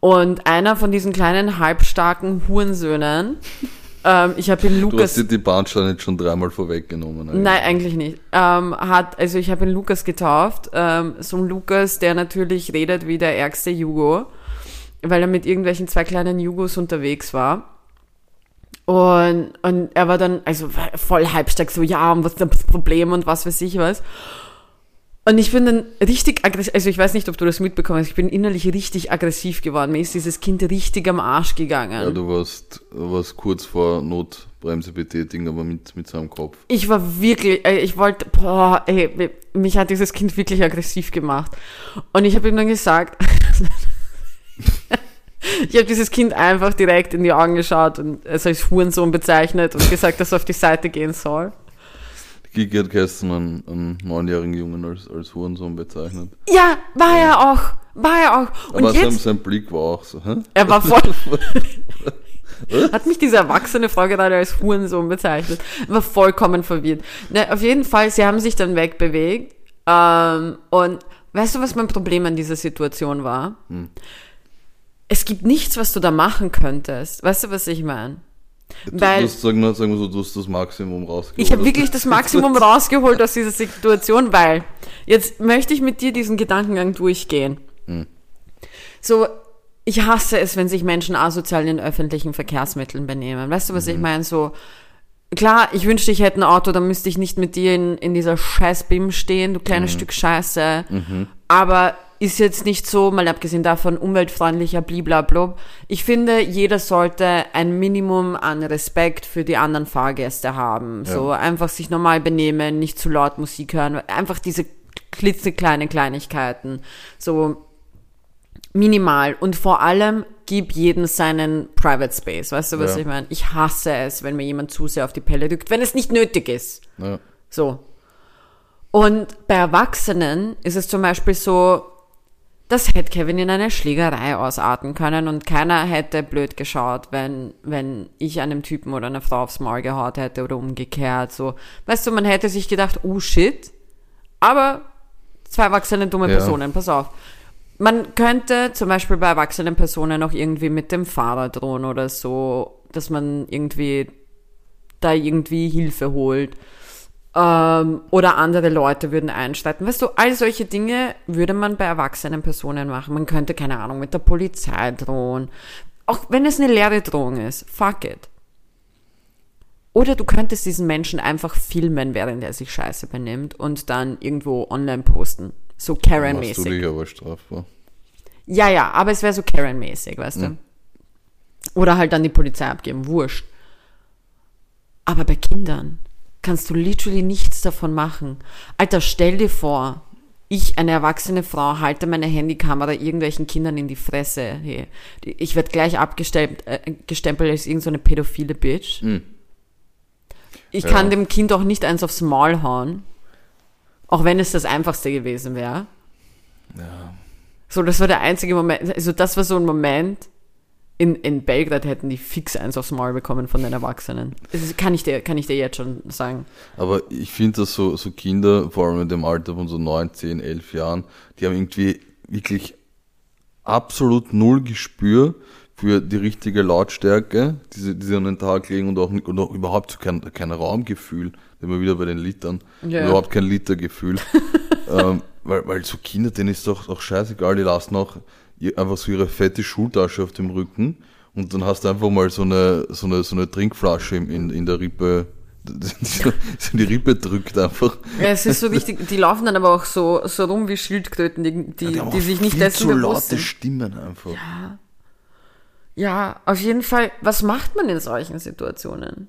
Und einer von diesen kleinen, halbstarken Hurensöhnen, ähm, ich habe ihn
Du
Lukas...
hast dir die Bahnsteine jetzt schon dreimal vorweggenommen. eigentlich.
Nein, eigentlich nicht. Ähm, hat, also ich habe ihn Lukas getauft. Ähm, so ein Lukas, der natürlich redet wie der ärgste Jugo, weil er mit irgendwelchen zwei kleinen Jugos unterwegs war. Und, und er war dann, also voll halbstark, so, ja, und was ist das Problem und was weiß ich was. Und ich bin dann richtig aggressiv, also ich weiß nicht, ob du das mitbekommen hast, ich bin innerlich richtig aggressiv geworden. Mir ist dieses Kind richtig am Arsch gegangen.
Ja, du warst, warst kurz vor Notbremse betätigen, aber mit, mit seinem Kopf.
Ich war wirklich, äh, ich wollte, boah, ey, mich hat dieses Kind wirklich aggressiv gemacht. Und ich habe ihm dann gesagt, ich habe dieses Kind einfach direkt in die Augen geschaut und es als Hurensohn bezeichnet und gesagt, dass er auf die Seite gehen soll.
Kiki hat gestern einen, einen neunjährigen Jungen als, als Hurensohn bezeichnet.
Ja, war er auch, war er auch. Und
aber sein,
jetzt,
sein Blick war auch so, hä?
er war voll, hat mich diese erwachsene Frau gerade als Hurensohn bezeichnet. Er war vollkommen verwirrt. Ne, auf jeden Fall, sie haben sich dann wegbewegt. Ähm, und weißt du, was mein Problem an dieser Situation war? Es gibt nichts, was du da machen könntest. Weißt du, was ich meine?
Du,
Weil-
das, sagen, wir, sagen wir so, du hast das Maximum rausgeholt.
Ich habe wirklich das Maximum rausgeholt aus dieser Situation, weil jetzt möchte ich mit dir diesen Gedankengang durchgehen. So, ich hasse es, wenn sich Menschen asozial in öffentlichen Verkehrsmitteln benehmen. Weißt du, was ich meine? So, klar, ich wünschte, ich hätte ein Auto, dann müsste ich nicht mit dir in, in dieser scheiß BIM stehen, du kleines Stück Scheiße. Aber ist jetzt nicht so, mal abgesehen davon, umweltfreundlicher, bliblablub. Ich finde, jeder sollte ein Minimum an Respekt für die anderen Fahrgäste haben. So einfach sich normal benehmen, nicht zu laut Musik hören, einfach diese klitzekleine Kleinigkeiten. So minimal und vor allem gib jedem seinen Private Space. Weißt du, was
Ja.
ich meine? Ich hasse es, wenn mir jemand zu sehr auf die Pelle rückt, wenn es nicht nötig ist.
Ja.
So. Und bei Erwachsenen ist es zum Beispiel so, das hätte Kevin in eine Schlägerei ausarten können und keiner hätte blöd geschaut, wenn, wenn ich einem Typen oder einer Frau aufs Maul gehaut hätte oder umgekehrt. So, weißt du, man hätte sich gedacht, oh shit, aber zwei erwachsene dumme
Ja.
Personen, pass auf. Man könnte zum Beispiel bei erwachsenen Personen auch irgendwie mit dem Fahrrad drohen oder so, dass man irgendwie da irgendwie Hilfe holt. Ähm, oder andere Leute würden einschreiten. Weißt du, all solche Dinge würde man bei erwachsenen Personen machen. Man könnte, keine Ahnung, mit der Polizei drohen. Auch wenn es eine leere Drohung ist. Fuck it. Oder du könntest diesen Menschen einfach filmen, während er sich scheiße benimmt und dann irgendwo online posten. So
Machst du
Karen-mäßig.
dich aber strafbar.
Ja, ja, aber es wäre so Karen-mäßig, weißt du? Oder halt dann die Polizei abgeben, wurscht. Aber bei Kindern, kannst du literally nichts davon machen. Alter, stell dir vor, ich, eine erwachsene Frau, halte meine Handykamera irgendwelchen Kindern in die Fresse. Hey, ich werde gleich abgestempelt äh, gestempelt als irgendeine so pädophile Bitch. Ich
Ja.
kann dem Kind auch nicht eins aufs Maul hauen. Auch wenn es das Einfachste gewesen wäre.
Ja.
So, das war der einzige Moment, also das war so ein Moment, in, in Belgrad hätten die fix eins aufs Maul bekommen von den Erwachsenen. Das kann ich dir, kann ich dir jetzt schon sagen.
Aber ich finde, dass so, so Kinder, vor allem in dem Alter von so 9, 10, 11 Jahren, die haben irgendwie wirklich absolut null Gespür für die richtige Lautstärke, die sie, die sie an den Tag legen und auch, und auch überhaupt kein, kein Raumgefühl. Immer wieder bei den Litern.
Ja.
Überhaupt kein Litergefühl. ähm, weil, weil so Kinder, denen ist doch, doch scheißegal, die lassen auch einfach so ihre fette Schultasche auf dem Rücken und dann hast du einfach mal so eine, so eine, so eine Trinkflasche in, in, der Rippe, die so so in die Rippe drückt einfach.
Ja, es ist so richtig, die laufen dann aber auch so, so rum wie Schildkröten, die, die,
Die haben
die
auch
sich nicht dessen
zu
bewusst
laute
sind.
Stimmen einfach.
Ja, auf jeden Fall, was macht man in solchen Situationen?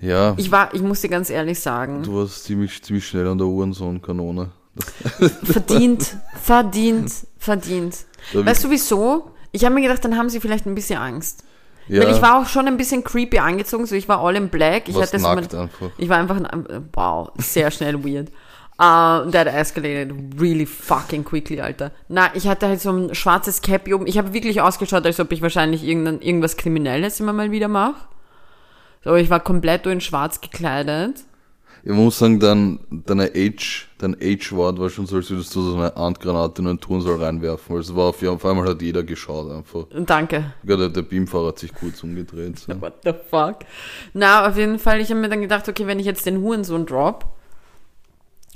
Ja,
Ich war, ich muss dir ganz ehrlich sagen,
du warst ziemlich, ziemlich schnell an der Uhrensohn-Kanone.
verdient, verdient, verdient. Weißt du wieso? Ich habe mir gedacht, dann haben sie vielleicht ein bisschen Angst.
ja,
Weil ich war auch schon ein bisschen creepy angezogen, so ich war all in black. Ich hatte so mein,
einfach.
ich war einfach, ein- wow, sehr schnell weird. Uh, that escalated really fucking quickly, Alter. Na, ich hatte halt so ein schwarzes Cappy oben. Ich habe wirklich ausgeschaut, als ob ich wahrscheinlich irgendein, irgendwas Kriminelles immer mal wieder mache. So, ich war komplett nur in schwarz gekleidet.
Ich muss sagen, dein, deine Age, dein Age-Wort war schon so, als würdest du so eine Handgranate in einen Turnsaal reinwerfen. Also war auf, auf einmal hat jeder geschaut einfach.
Danke.
Sogar der, der Beamfahrer hat sich kurz umgedreht. So.
What the fuck? Na, auf jeden Fall, ich habe mir dann gedacht, okay, wenn ich jetzt den Hurensohn drop,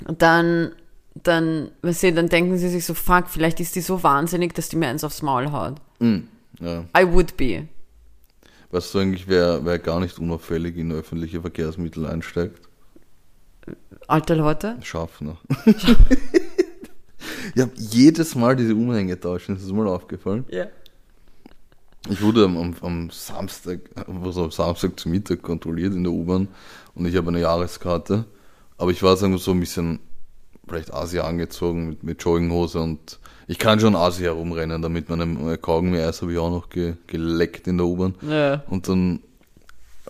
dann, dann, weißt du, dann denken sie sich so, fuck, vielleicht ist die so wahnsinnig, dass die mir eins aufs Maul haut.
Mm, ja.
I would be.
Weißt du eigentlich, wer, wer gar nicht unauffällig in öffentliche Verkehrsmittel einsteigt?
Alte Leute?
Schaffner. ich habe jedes Mal diese Umhänge tauschen, ist das mal aufgefallen?
Ja.
Ich wurde am, am, am Samstag, also am Samstag zu Mittag kontrolliert in der U-Bahn und ich habe eine Jahreskarte. Aber ich war sagen wir so ein bisschen vielleicht Asi angezogen mit, mit Jogginghose und ich kann schon Asi herumrennen, damit meinem Kaugummi-Eis habe ich auch noch ge, geleckt in der U-Bahn.
Ja.
Und dann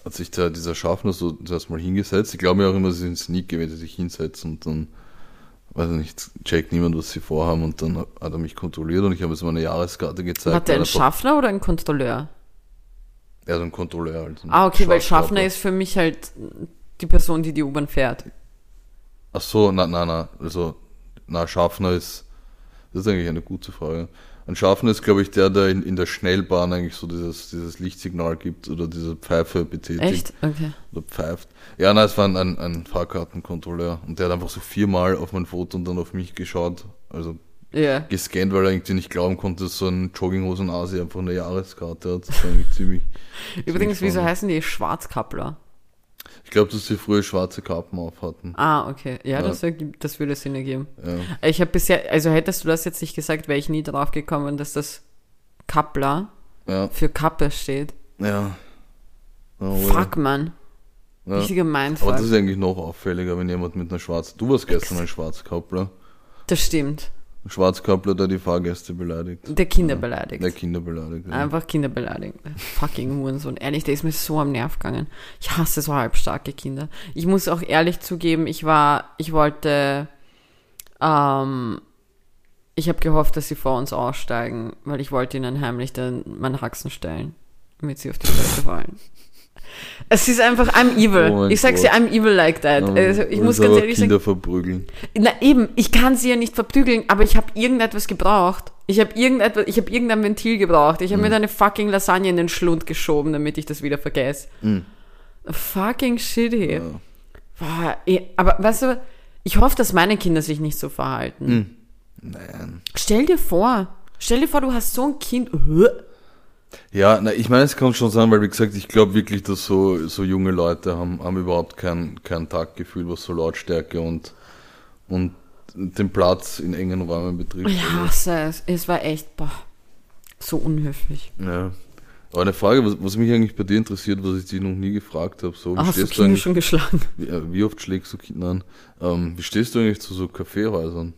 hat sich der, dieser Schaffner so zuerst mal hingesetzt. Ich glaube mir auch immer, sie sind Sneak gewesen, sich hinsetzen und dann, weiß ich nicht, checkt niemand, was sie vorhaben und dann hat er mich kontrolliert und ich habe jetzt meine Jahreskarte gezeigt.
Hat der
weil
einen Schaffner oder einen Kontrolleur?
Ja, so ein Kontrolleur halt.
Ah, okay, weil. Schaffner ist für mich halt die Person, die die U-Bahn fährt.
Ach so, nein, nein, nein. Also, na, Schaffner ist, das ist eigentlich eine gute Frage. Ein Schaffner ist, glaube ich, der, der in, in der Schnellbahn eigentlich so dieses, dieses Lichtsignal gibt oder diese Pfeife betätigt.
Echt? Okay.
Oder pfeift. Ja, nein, es war ein, ein, ein Fahrkartenkontrolleur und der hat einfach so viermal auf mein Foto und dann auf mich geschaut. Also
Ja.
gescannt, weil er irgendwie nicht glauben konnte, dass so ein Jogginghosen-Asi einfach eine Jahreskarte hat. Das war irgendwie ziemlich.
Übrigens, wieso
spannend.
heißen die Schwarzkappler?
Ich glaube, dass sie früher schwarze Kappen auf hatten.
Ah, okay. Ja,
Ja.
Das, das würde Sinn ergeben.
Ja.
Ich habe bisher, also hättest du das jetzt nicht gesagt, wäre ich nie drauf gekommen, dass das Kappler
Ja.
für Kappe steht.
Ja. Oh,
Fuck, man.
Ja.
Richtiger
Aber
Mindfuck.
das
Das,
ist eigentlich noch auffälliger, wenn jemand mit einer schwarzen. Du warst gestern ein Schwarzkappler.
stimmt.
Ein Schwarzkappler, der die Fahrgäste beleidigt.
Der Kinder beleidigt.
Der Kinder beleidigt. Ja.
Einfach Kinder beleidigt. Fucking Hurensohn. Ehrlich, der ist mir so am Nerv gegangen. Ich hasse so halbstarke Kinder. Ich muss auch ehrlich zugeben, ich war, ich wollte, ähm, ich habe gehofft, dass sie vor uns aussteigen, weil ich wollte ihnen heimlich dann meine Haxen stellen, damit sie auf die Fresse fallen. Es ist einfach, I'm evil.
Oh
ich sag's
Gott.
I'm evil like that.
Ja,
Also, ich muss ganz ehrlich sagen,
Kinder verprügeln.
na eben, ich kann sie ja nicht verprügeln, aber ich habe irgendetwas gebraucht. Ich habe irgendetwas, ich habe irgendein Ventil gebraucht. Ich habe mir da eine fucking Lasagne in den Schlund geschoben, damit ich das wieder vergesse.
Mhm.
Fucking shit, hey.
Ja.
Boah, aber weißt du, ich hoffe, dass meine Kinder sich nicht so verhalten.
Mhm. Nein.
Stell dir vor, stell dir vor, du hast so ein Kind.
Ja, na, ich meine, es kann schon sein, weil wie gesagt, ich glaube wirklich, dass so, so junge Leute haben, haben überhaupt kein, kein Taktgefühl, was so Lautstärke und, und den Platz in engen Räumen betrifft.
Ich hasse es. Es war echt, boah, so unhöflich.
Ja. Aber eine Frage, was, was mich eigentlich bei dir interessiert, was ich dich noch nie gefragt habe, so, wie
du
stehst du
Kinder
eigentlich,
schon geschlagen?
wie, wie oft schlägst du Kinder an? Ähm, wie stehst du eigentlich zu so Kaffeehäusern?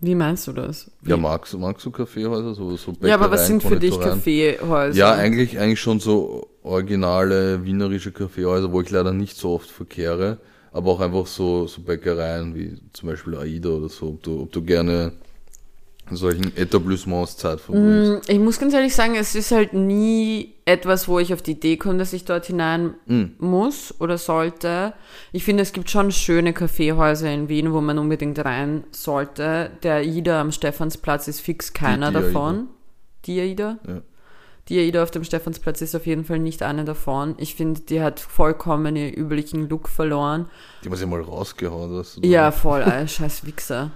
Wie meinst du das?
Ja, magst, du- magst du Kaffeehäuser? So, so
ja, aber was sind für dich? Kaffeehäuser?
Ja, eigentlich, eigentlich schon so originale wienerische Kaffeehäuser, wo ich leider nicht so oft verkehre, aber auch einfach so, so Bäckereien wie zum Beispiel Aida oder so, ob du, ob du gerne solchen Etablissements Zeit verbringst.
Mm, Ich muss ganz ehrlich sagen, es ist halt nie etwas, wo ich auf die Idee komme, dass ich dort hinein
Mm.
muss oder sollte. Ich finde, es gibt schon schöne Kaffeehäuser in Wien, wo man unbedingt rein sollte. Der AIDA am Stephansplatz ist fix keiner
die AIDA.
davon. Die AIDA?
Ja.
Die AIDA auf dem Stephansplatz ist auf jeden Fall nicht eine davon. Ich finde, die hat vollkommen ihren üblichen Look verloren.
Die haben sie mal rausgehauen, du
Ja, voll, äh, scheiß Wichser.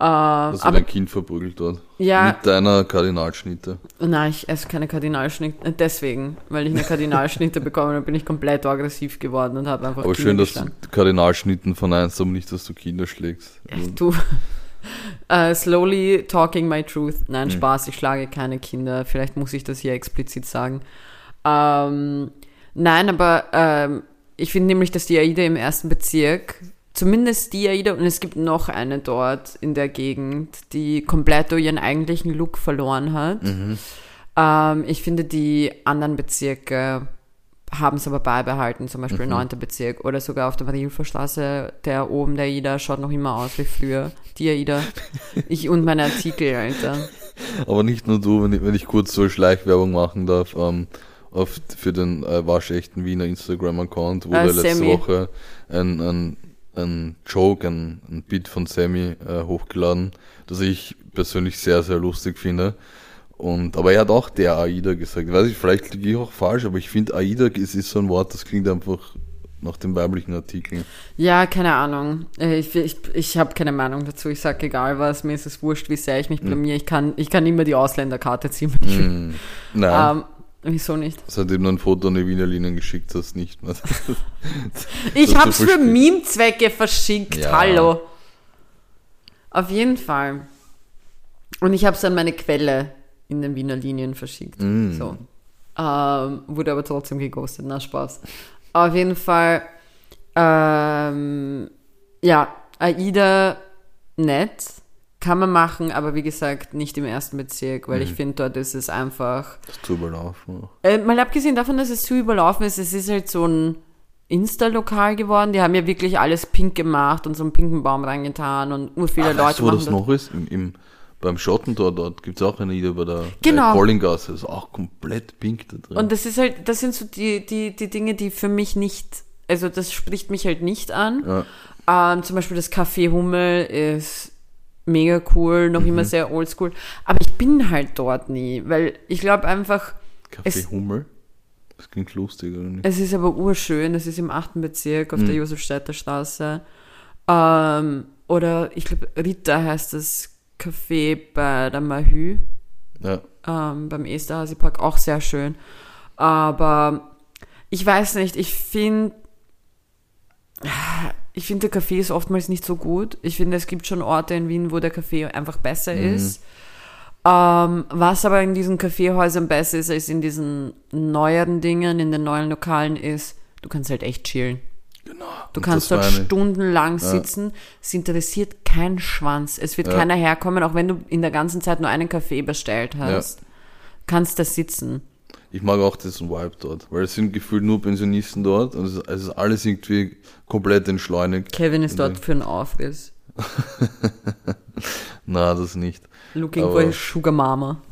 Äh,
dass du
aber
dein Kind verprügelt dort.
ja,
Mit deiner Kardinalschnitte.
Nein, ich esse keine Kardinalschnitte. Deswegen, weil ich eine Kardinalschnitte bekommen habe, bin ich komplett aggressiv geworden und habe einfach
Aber
Kinder
schön, dass du. Kardinalschnitten verneinst, aber nicht, dass du Kinder schlägst.
Du, äh, slowly talking my truth. Nein, Spaß, ich schlage keine Kinder. Vielleicht muss ich das hier explizit sagen. Ähm, nein, aber ähm, ich finde nämlich, dass die AIDA im ersten Bezirk, zumindest die AIDA, und es gibt noch eine dort in der Gegend, die komplett ihren eigentlichen Look verloren hat.
Mhm.
Ähm, ich finde, die anderen Bezirke haben es aber beibehalten, zum Beispiel
Mhm.
9. Bezirk oder sogar auf der Marienhilferstraße, der oben der AIDA schaut noch immer aus wie früher. Die AIDA. Ich und meine Artikel, Alter.
Aber nicht nur du, wenn ich, wenn ich kurz so Schleichwerbung machen darf, ähm, auf, für den äh, waschechten Wiener Instagram-Account wurde
Äh,
letzte. Woche ein, ein, ein Joke, ein, ein Beat von Sammy äh, hochgeladen, das ich persönlich sehr, sehr lustig finde. Und, aber er hat auch der AIDA gesagt. Weiß ich, vielleicht liege ich auch falsch, aber ich finde AIDA ist, ist so ein Wort, das klingt einfach nach dem weiblichen Artikel.
Ja, keine Ahnung. Äh, Ich, ich, ich habe keine Meinung dazu. Ich sag egal was, mir ist es wurscht, wie sehr ich mich blamier. Ich kann, ich kann immer die Ausländerkarte ziehen, wenn ich will.
Hm. Nein,
Ähm, wieso nicht?
seitdem du ein Foto an die Wiener Linien geschickt hast, nicht mehr.
Ich hab's für. Meme-Zwecke verschickt.
Ja.
Hallo. Auf jeden Fall. Und ich habe es an meine Quelle in den Wiener Linien verschickt.
Mm.
So. Ähm, wurde aber trotzdem geghostet. Na, Spaß. Auf jeden Fall. Ähm, ja, AIDA nett. Kann man machen, aber wie gesagt, nicht im ersten Bezirk, weil ich finde, dort ist es einfach.
Das zu überlaufen.
Äh, mal abgesehen davon, dass es zu überlaufen ist, es ist halt so ein Insta-Lokal geworden. Die haben ja wirklich alles pink gemacht und so einen pinken Baum reingetan und nur viele
Ah,
Leute
weißt wo
machen
das noch ist? Im, im, beim Schottentor dort gibt es auch eine Idee bei der
Genau.
äh, Collinggasse. Das ist auch komplett pink da drin.
Und das ist halt, das sind so die, die, die Dinge, die für mich nicht, also das spricht mich halt nicht an.
ja.
Ähm, zum Beispiel das Café Hummel ist mega cool, noch
Mhm.
immer sehr oldschool. Aber ich bin halt dort nie, weil ich glaube einfach,
Café
es-
Hummel. Das klingt lustig, oder nicht?
Es ist aber urschön, das ist im 8. Bezirk auf
Mhm.
der Josefstädter Straße. Ähm, oder ich glaube, Ritter heißt das Café bei der Mahü,
Ja.
ähm, beim Esterhazy Park, auch sehr schön. Aber ich weiß nicht, ich finde, ich finde, der Kaffee ist oftmals nicht so gut. Ich finde, es gibt schon Orte in Wien, wo der Kaffee einfach besser
Mhm.
ist. Ähm, was aber in diesen Kaffeehäusern besser ist als in diesen neueren Dingen, in den neuen Lokalen ist, du kannst halt echt chillen.
Genau.
Du
Und
kannst dort stundenlang sitzen. Es interessiert kein Schwanz. Es wird
Ja.
keiner herkommen, auch wenn du in der ganzen Zeit nur einen Kaffee bestellt hast. Kannst da sitzen.
Ich mag auch diesen Vibe dort, weil es sind gefühlt nur Pensionisten dort und es ist, ist alles irgendwie komplett entschleunigt.
Kevin ist dort für einen Aufriss.
Na, das nicht.
Looking for his Sugar Mama.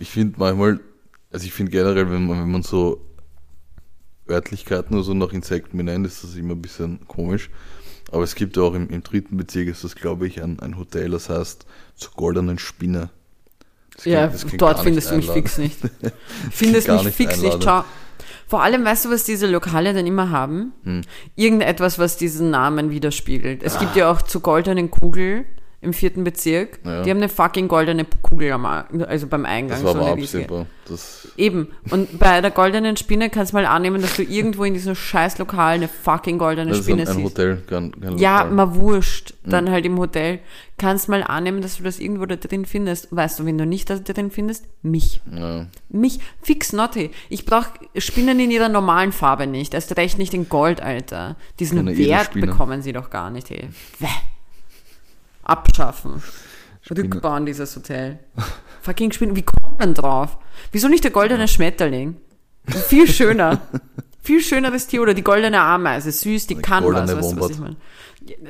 Ich finde manchmal, also ich finde generell, wenn man, wenn man so Örtlichkeiten oder so nach Insekten benennt, ist das immer ein bisschen komisch. Aber es gibt ja auch im, im dritten Bezirk, ist das glaube ich ein, ein Hotel, das heißt zur goldenen Spinne.
Ja,
klingt
dort findest du
nicht
mich fix nicht. Findest mich
nicht
fix nicht.
einladend.
Schau. Vor allem, weißt du, was diese Lokale dann immer haben?
Hm.
Irgendetwas, was diesen Namen widerspiegelt. Es
Ah.
gibt ja auch zur goldenen Kugel im vierten Bezirk.
Ja.
Die haben eine fucking goldene Kugel am, also beim Eingang.
Das war
so
aber absehbar. Das,
Eben. Und bei der goldenen Spinne kannst du mal annehmen, dass du irgendwo in diesem scheiß Lokal eine fucking goldene
das ist
Spinne
ein, ein
siehst.
Hotel, kein, kein
Ja,
Lokal.
mal wurscht.
Mhm.
Dann halt im Hotel. Kannst mal annehmen, dass du das irgendwo da drin findest. Weißt du, wenn du nicht da drin findest? Mich.
Ja.
Mich. Fix Notti. Ich brauche Spinnen in ihrer normalen Farbe nicht. Erst recht nicht in Gold, Alter. Diesen Wert bekommen sie doch gar nicht, hey. Wäh. Abschaffen. Rückbauen dieses Hotel. Fucking Spinnen. Wie kommt man drauf? Wieso nicht der goldene Schmetterling? Viel schöner. Viel schöneres Tier oder die goldene Ameise. Süß, die
Der
kann was. Weißt du, was ich meine?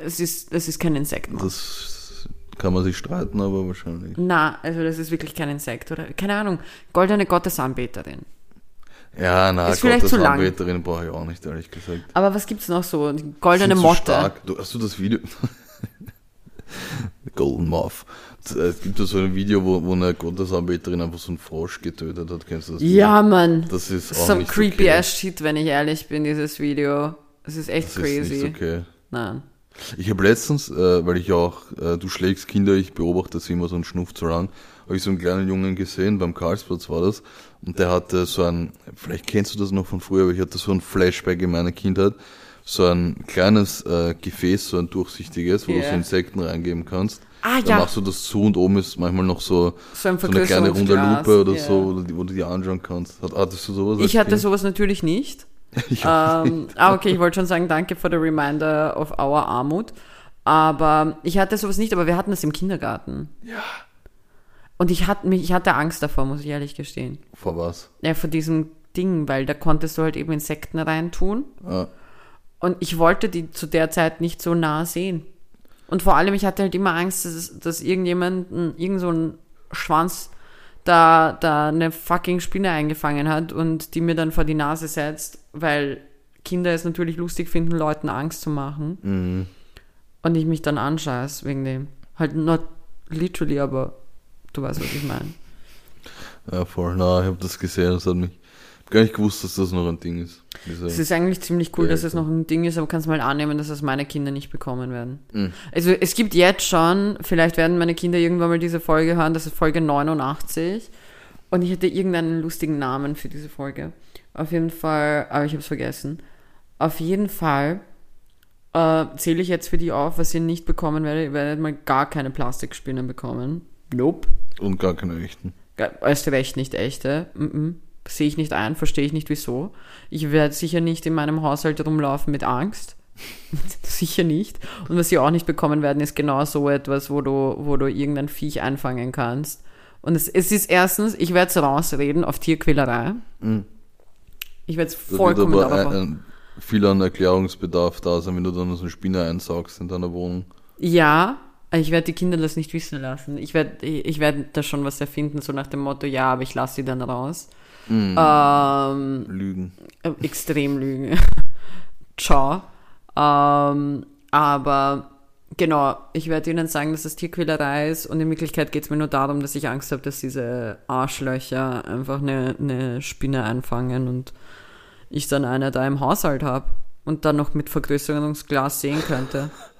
Das ist, das ist kein Insekt. Mann.
Das kann man sich streiten, aber wahrscheinlich.
Na, also das ist wirklich kein Insekt, oder? Keine Ahnung. Goldene Gottesanbeterin.
Ja, na,
Ist vielleicht
Gott,
zu
das
lang.
Anbeterin brauche ich auch nicht, ehrlich gesagt.
Aber was gibt's noch so? Die goldene Motte.
stark. Du, hast du das Video? Golden Moth. Es gibt ja so ein Video, wo, wo eine Gottesanbeterin einfach so einen Frosch getötet hat. Kennst du das?
Ja, Mann.
Das ist auch
so
nicht
creepy
okay.
ass shit, wenn ich ehrlich bin, dieses Video. Das ist echt
Das
crazy.
ist nicht okay.
Nein.
Ich habe letztens, äh, weil ich auch, äh, du schlägst Kinder, ich beobachte sie immer so einen Schnuff zu ran, habe ich so einen kleinen Jungen gesehen, beim Karlsplatz war das, und der hatte so ein, vielleicht kennst du das noch von früher, aber ich hatte so ein Flashback in meiner Kindheit, so ein kleines äh, Gefäß, so ein durchsichtiges, wo du
Ja.
so Insekten reingeben kannst.
Ah,
da
ja.
machst du das zu und oben ist manchmal noch so,
So ein
so eine kleine runde Lupe oder
ja.
so, wo du, die- wo du die anschauen kannst. Hat, hattest du sowas?
Ich hatte
Kind?
sowas natürlich nicht.
Ich
Ähm, ah, okay, ich wollte schon sagen, danke for the reminder of our Armut. Aber ich hatte sowas nicht, aber wir hatten das im Kindergarten.
Ja.
Und ich hatte, mich, ich hatte Angst davor, muss ich ehrlich gestehen.
Vor was?
Ja, vor diesem Ding, weil da konntest du halt eben Insekten reintun.
Ah,
Und ich wollte die zu der Zeit nicht so nah sehen. Und vor allem, ich hatte halt immer Angst, dass, dass irgendjemand, ein- irgend so ein Schwanz da, da eine fucking Spinne eingefangen hat und die mir dann vor die Nase setzt, weil Kinder es natürlich lustig finden, Leuten Angst zu machen.
mhm.
Und ich mich dann anscheiß wegen dem. Halt not literally, aber du weißt, was ich meine.
Ja, voll. Na, ich habe das gesehen, das hat mich gar nicht gewusst, dass das noch ein Ding ist.
Es ist eigentlich ziemlich cool, dass es
klar.
noch ein Ding ist, aber kannst mal annehmen, dass es meine Kinder nicht bekommen werden.
Mhm.
Also es gibt jetzt schon, vielleicht werden meine Kinder irgendwann mal diese Folge hören, das ist Folge 89. Und ich hätte irgendeinen lustigen Namen für diese Folge. Auf jeden Fall, aber ich habe es vergessen. Auf jeden Fall äh, zähle ich jetzt für die auf, was ihr nicht bekommen werdet. Ihr werdet mal gar keine Plastikspinnen bekommen. Nope.
und gar keine echten.
Erst recht nicht echte. Mm -mm. Sehe ich nicht ein, verstehe ich nicht wieso. Ich werde sicher nicht in meinem Haushalt rumlaufen mit Angst. sicher nicht. Und was sie auch nicht bekommen werden, ist genau so etwas, wo du, wo du irgendein Viech einfangen kannst. Und es, es ist erstens, ich werde es rausreden auf Tierquälerei.
Mhm.
Ich werde es
Da wird
vollkommen
aber
darauf.
ein, ein, viel an Erklärungsbedarf da sein, wenn du dann so eine Spinne einsaugst in deiner Wohnung.
Ja, ich werde die Kinder das nicht wissen lassen. Ich werde ich werd da schon was erfinden, so nach dem Motto, ja, aber ich lasse sie dann raus. Ähm,
Lügen.
Extrem lügen. Ciao. Ähm, aber genau, ich werde ihnen sagen, dass es Tierquälerei ist und in Wirklichkeit geht es mir nur darum, dass ich Angst habe, dass diese Arschlöcher einfach eine, eine Spinne einfangen und ich dann eine da im Haushalt habe und dann noch mit Vergrößerungsglas sehen könnte.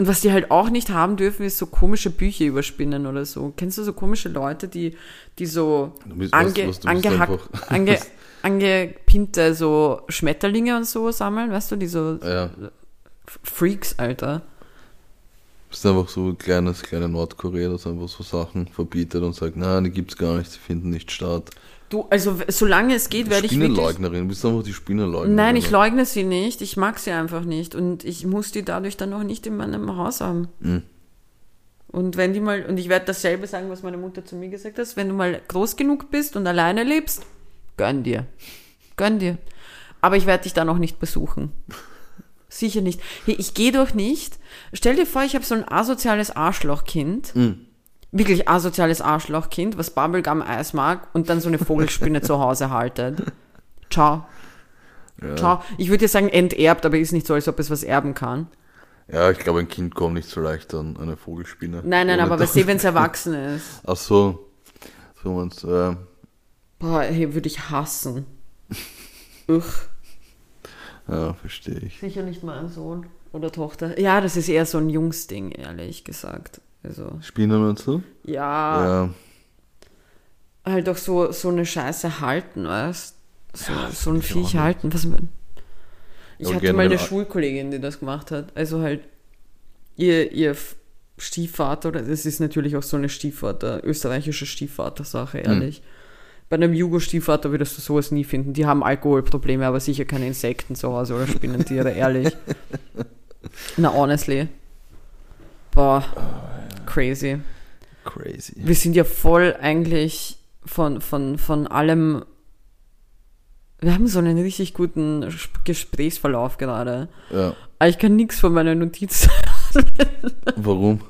Und was die halt auch nicht haben dürfen, ist so komische Bücher über Spinnen oder so. Kennst du so komische Leute, die, die so
bist-
ange,
was- was-
angehackt, ange, angepinte so Schmetterlinge und so sammeln, weißt du, die so
Ja,
Freaks, Alter.
bist einfach so ein kleines, kleine Nordkorea, das einfach so Sachen verbietet und sagt, nein, die gibt's gar nicht, sie finden nicht statt.
Du, also solange es geht, werde ich wirklich...
Spinnenleugnerin, bist einfach die Spinnenleugnerin.
Nein, ich leugne sie nicht. Ich mag sie einfach nicht. Und ich muss die dadurch dann noch nicht in meinem Haus haben.
Mhm.
Und wenn die mal, und ich werde dasselbe sagen, was meine Mutter zu mir gesagt hat, wenn du mal groß genug bist und alleine lebst, gönn dir. Gönn dir. Aber ich werde dich dann auch nicht besuchen. Sicher nicht. Hey, ich gehe doch nicht. Stell dir vor, ich habe so ein asoziales Arschlochkind.
Mhm.
Wirklich asoziales Arschlochkind, was Bubblegum-Eis mag und dann so eine Vogelspinne zu Hause haltet. Ciao.
Ja.
Ciao. Ich würde jetzt sagen enterbt, aber ist nicht so, als ob es was erben kann.
Ja, ich glaube, ein Kind kommt nicht so leicht an eine Vogelspinne.
Nein, nein, aber du, wenn es erwachsen ist.
Ach so. So du, ja.
Boah, hey, würde ich hassen. Uch.
Ja, verstehe ich.
Sicher nicht mein Sohn oder Tochter. Ja, das ist eher so ein Jungsding, ehrlich gesagt. Also,
Spinnen und so?
ja,
Ja.
halt auch so, so eine Scheiße halten, weißt So,
Ja,
so ein Viech halten. Was man, ich
Aber
hatte mal eine Schulkollegin, die das gemacht hat. Also halt, ihr, ihr Stiefvater, oder das ist natürlich auch so eine Stiefvater, österreichische Stiefvater-Sache,
Hm.
ehrlich. Bei einem Jugo-Stiefvater würdest du sowas nie finden. Die haben Alkoholprobleme, aber sicher keine Insekten zu Hause oder Spinnentiere, ehrlich. Na, honestly. Boah, crazy.
Crazy.
Wir sind ja voll eigentlich von, von, von allem. Wir haben so einen richtig guten Sp- Gesprächsverlauf gerade.
Ja.
Aber ich kann nichts von meiner Notiz,
Warum?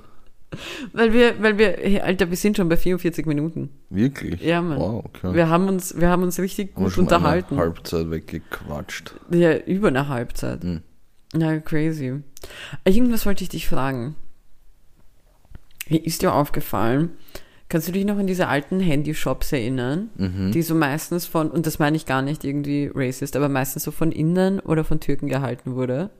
weil wir, weil wir, Alter, wir sind schon bei 44 Minuten.
Wirklich?
Ja, Mann.
Wow, okay.
Wir haben uns, wir haben uns richtig gut
schon
unterhalten.
Eine Halbzeit weggequatscht.
Ja, über eine Halbzeit.
Hm.
Na, crazy. Irgendwas wollte ich dich fragen. Mir ist dir aufgefallen, kannst du dich noch an diese alten Handyshops erinnern,
Mhm.
die so meistens von, und das meine ich gar nicht irgendwie racist, aber meistens so von Innen oder von Türken gehalten wurde?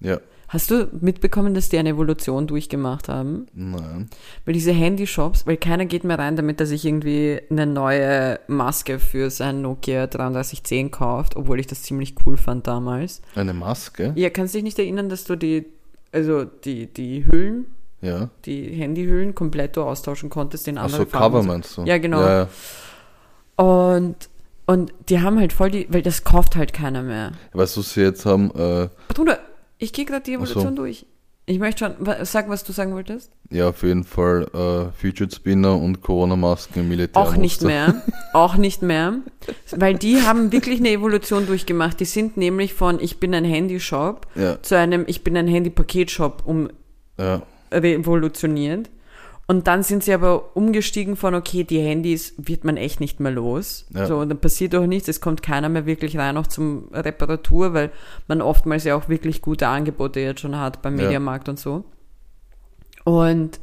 Ja.
Hast du mitbekommen, dass die eine Evolution durchgemacht haben?
Nein.
Weil diese Handyshops, weil keiner geht mehr rein, damit er sich irgendwie eine neue Maske für sein Nokia 3310 kauft, obwohl ich das ziemlich cool fand damals.
Eine Maske?
Ja, kannst du dich nicht erinnern, dass du die, also die, die Hüllen,
Ja.
die Handyhüllen komplett du austauschen konntest in andere
Achso,
Farben?
Cover meinst du?
Ja, genau.
Ja, ja.
Und, und die haben halt voll die, weil das kauft halt keiner mehr.
Weißt du, sie jetzt haben? Äh,
Bruder, ich gehe gerade die
Ach so.
Evolution durch. Ich möchte schon, wa- sag, was du sagen wolltest.
ja, auf jeden Fall äh, Fidget Spinner und Corona-Masken im Militär.
Auch nicht mehr. Auch nicht mehr. Weil die haben wirklich eine Evolution durchgemacht. Die sind nämlich von ich bin ein Handyshop
Ja,
zu einem ich bin ein Handy-Paketshop um
ja.
Revolutioniert. Und dann sind sie aber umgestiegen von, okay, die Handys wird man echt nicht mehr los.
Ja.
So, und dann passiert auch nichts, es kommt keiner mehr wirklich rein, auch zum Reparatur, weil man oftmals ja auch wirklich gute Angebote jetzt schon hat beim
Ja.
Mediamarkt und so. Und,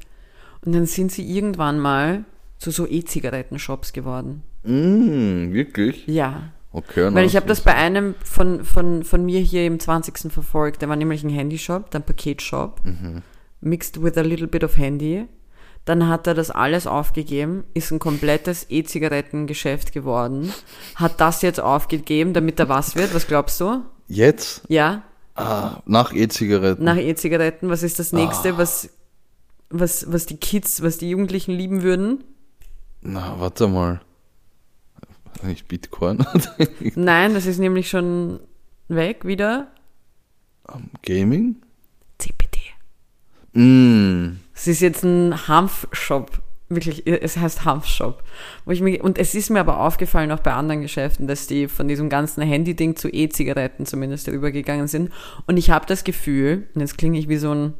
und dann sind sie irgendwann mal zu so E-Zigaretten-Shops geworden.
Mm, wirklich?
Ja.
Okay.
Weil ich habe das bei einem von, von, von mir hier im 20. verfolgt. Der war nämlich ein Handyshop, dann Paketshop, mixed with a little bit of Handy. Dann hat er das alles aufgegeben, ist ein komplettes E-Zigarettengeschäft geworden, hat das jetzt aufgegeben, damit er was wird. Was glaubst du?
Jetzt?
Ja,
Ah, nach E-Zigaretten.
nach E-Zigaretten. Was ist das nächste, was, was, was die Kids, was die Jugendlichen lieben würden?
Na, warte mal. Nicht Bitcoin.
Nein, das ist nämlich schon weg wieder.
Gaming? Mm.
Es ist jetzt ein Hanfshop. Wirklich, es heißt Hanfshop. Wo ich mir, und es ist mir aber aufgefallen, auch bei anderen Geschäften, dass die von diesem ganzen Handy-Ding zu E-Zigaretten zumindest rübergegangen sind. Und ich habe das Gefühl, und jetzt klinge ich wie so ein,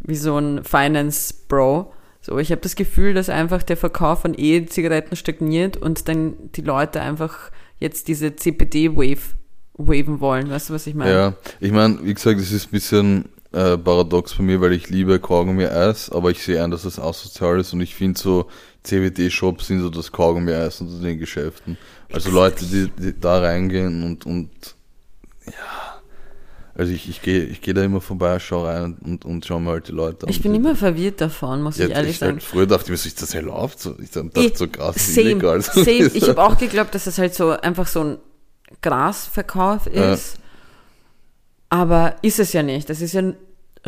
wie so ein Finance-Bro, so, ich habe das Gefühl, dass einfach der Verkauf von E-Zigaretten stagniert und dann die Leute einfach jetzt diese CPD-Wave waven wollen. Weißt du, was ich meine?
Ja, ich meine, wie gesagt, es ist ein bisschen äh, paradox bei mir, weil ich liebe Kaugummi-Eis, aber ich sehe ein, dass es asozial ist und ich finde so CBD-Shops sind so das Kaugummi-Eis unter den Geschäften. Also Leute, die, die da reingehen und, und ja, also ich, ich gehe ich geh da immer vorbei, schau rein und, und schau mir halt die Leute an.
Ich bin immer verwirrt davon, muss
ja,
ich ehrlich
ich
sagen.
halt, früher dachte ich mir, so, ist das erlaubt? So, ich dachte
Ich-
so krass, ist
Same,
illegal.
same. Ich habe auch geglaubt, dass es halt so einfach so ein Grasverkauf
Ja.
Ist. Aber ist es ja nicht. Das ist ja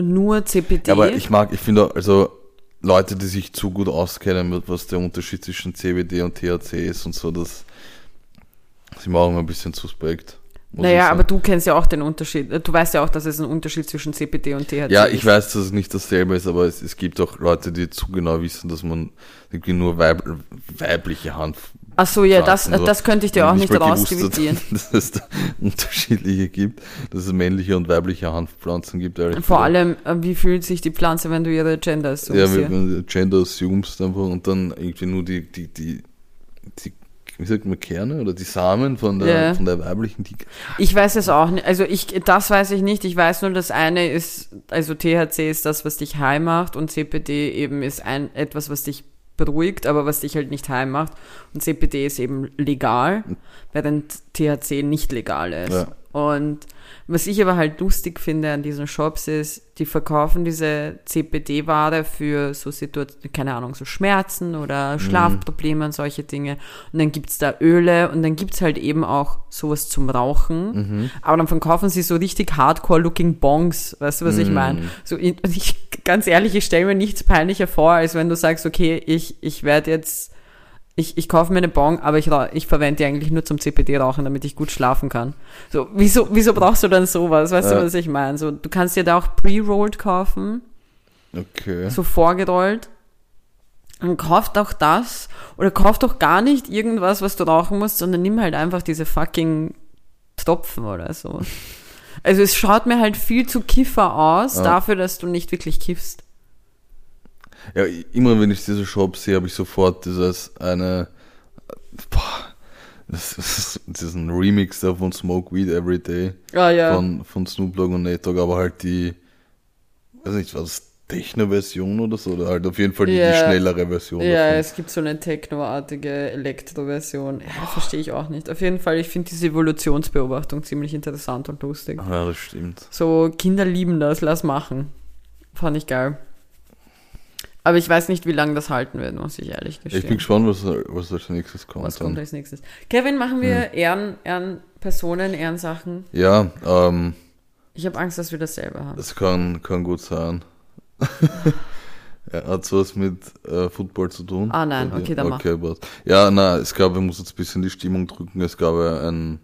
nur CPD.
Ja, aber ich mag, ich finde, also Leute, die sich zu gut auskennen, mit was der Unterschied zwischen CBD und THC ist und so, das ist mir auch immer ein bisschen suspekt.
naja, aber du kennst ja auch den Unterschied. Du weißt ja auch, dass es ein Unterschied zwischen CPD und THC
Ja,
ist.
ich weiß, dass es nicht dasselbe ist, aber es, es gibt auch Leute, die zu genau wissen, dass man irgendwie nur weib, weibliche Hanf.
Ach so, ja, das,
Pflanzen, so.
das könnte ich dir auch nicht rausdividieren.
Dass, dass es da unterschiedliche gibt, dass es männliche und weibliche Hanfpflanzen gibt.
Vor allem, äh, wie fühlt sich die Pflanze, wenn du ihre Gender
Ja,
assumst?
wenn
Ja,
du Gender assumst einfach und dann irgendwie nur die, die, die, die wie sagt man, Kerne oder die Samen von der,
Ja.
von der weiblichen, die,
Ich weiß es auch nicht. Also ich, das weiß ich nicht. Ich weiß nur, das eine ist, also THC ist das, was dich high macht und CPD eben ist ein, etwas, was dich beruhigt, aber was dich halt nicht heim macht. Und CBD ist eben legal, während THC nicht legal ist.
Ja.
Und was ich aber halt lustig finde an diesen Shops ist, die verkaufen diese CBD-Ware für so Situationen, keine Ahnung, so Schmerzen oder Schlafprobleme und solche Dinge. Und dann gibt's da Öle und dann gibt's halt eben auch sowas zum Rauchen. Aber dann verkaufen sie so richtig hardcore-looking Bongs, weißt du, was ich meine? So, ich, ganz ehrlich, ich stelle mir nichts peinlicher vor, als wenn du sagst, okay, ich, ich werde jetzt ich, ich kaufe mir eine Bong, aber ich, ich verwende die eigentlich nur zum CPD-Rauchen, damit ich gut schlafen kann. So, wieso, wieso brauchst du dann sowas? Weißt
Ja.
du, was ich meine? So, du kannst dir da auch pre-rolled kaufen,
Okay.
so vorgerollt. Und kauft auch das. Oder kauft doch gar nicht irgendwas, was du rauchen musst, sondern nimm halt einfach diese fucking Tropfen oder so. Also es schaut mir halt viel zu Kiffer aus,
Ja.
dafür, dass du nicht wirklich kiffst.
Ja, immer wenn ich diese Shop sehe, habe ich sofort dieses eine, boah, das ist diesen Remix da von Smoke Weed Every Day
Ah ja.
von, von Snoop Dogg und Nate Dogg, aber halt die, weiß nicht, war das Techno-Version oder so, oder halt auf jeden Fall die,
Ja.
die schnellere Version
Ja,
davon.
es gibt so eine Techno-artige Elektro-Version. Ja, verstehe ich auch nicht. Auf jeden Fall, ich finde diese Evolutionsbeobachtung ziemlich interessant und lustig.
Ja, das stimmt.
So, Kinder lieben das, lass machen. Fand ich geil. Aber ich weiß nicht, wie lange das halten wird, muss ich ehrlich
Ich bin
gestehen.
gespannt, was, was als nächstes kommt.
Was kommt als nächstes? Kevin, machen wir Ehren, Ehrenpersonen, Ehrensachen?
Ja, ähm,
Ich habe Angst, dass wir dasselbe haben.
das kann, kann gut sein. ja, hat was mit äh, Football zu tun?
Ah, nein,
dir?
okay, dann mach.
okay, passt. Ja, na, es gab, ich muss jetzt ein bisschen die Stimmung drücken, es gab ein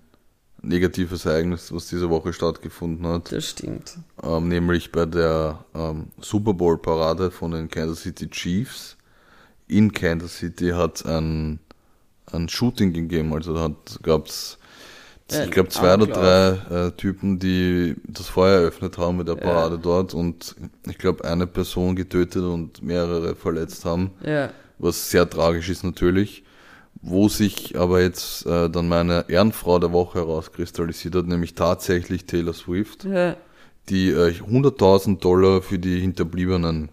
negatives Ereignis, was diese Woche stattgefunden hat,
Das stimmt.
ähm, nämlich bei der ähm, Super Bowl Parade von den Kansas City Chiefs. In Kansas City hat ein, ein Shooting gegeben, also da gab es ich glaube zwei oder drei äh, Typen, die das Feuer eröffnet haben mit der
Ja.
Parade dort und ich glaube eine Person getötet und mehrere verletzt haben,
Ja.
was sehr tragisch ist natürlich. Wo sich aber jetzt äh, dann meine Ehrenfrau der Woche herauskristallisiert hat, nämlich tatsächlich Taylor Swift,
ja.
die äh, 100.000 Dollar für die Hinterbliebenen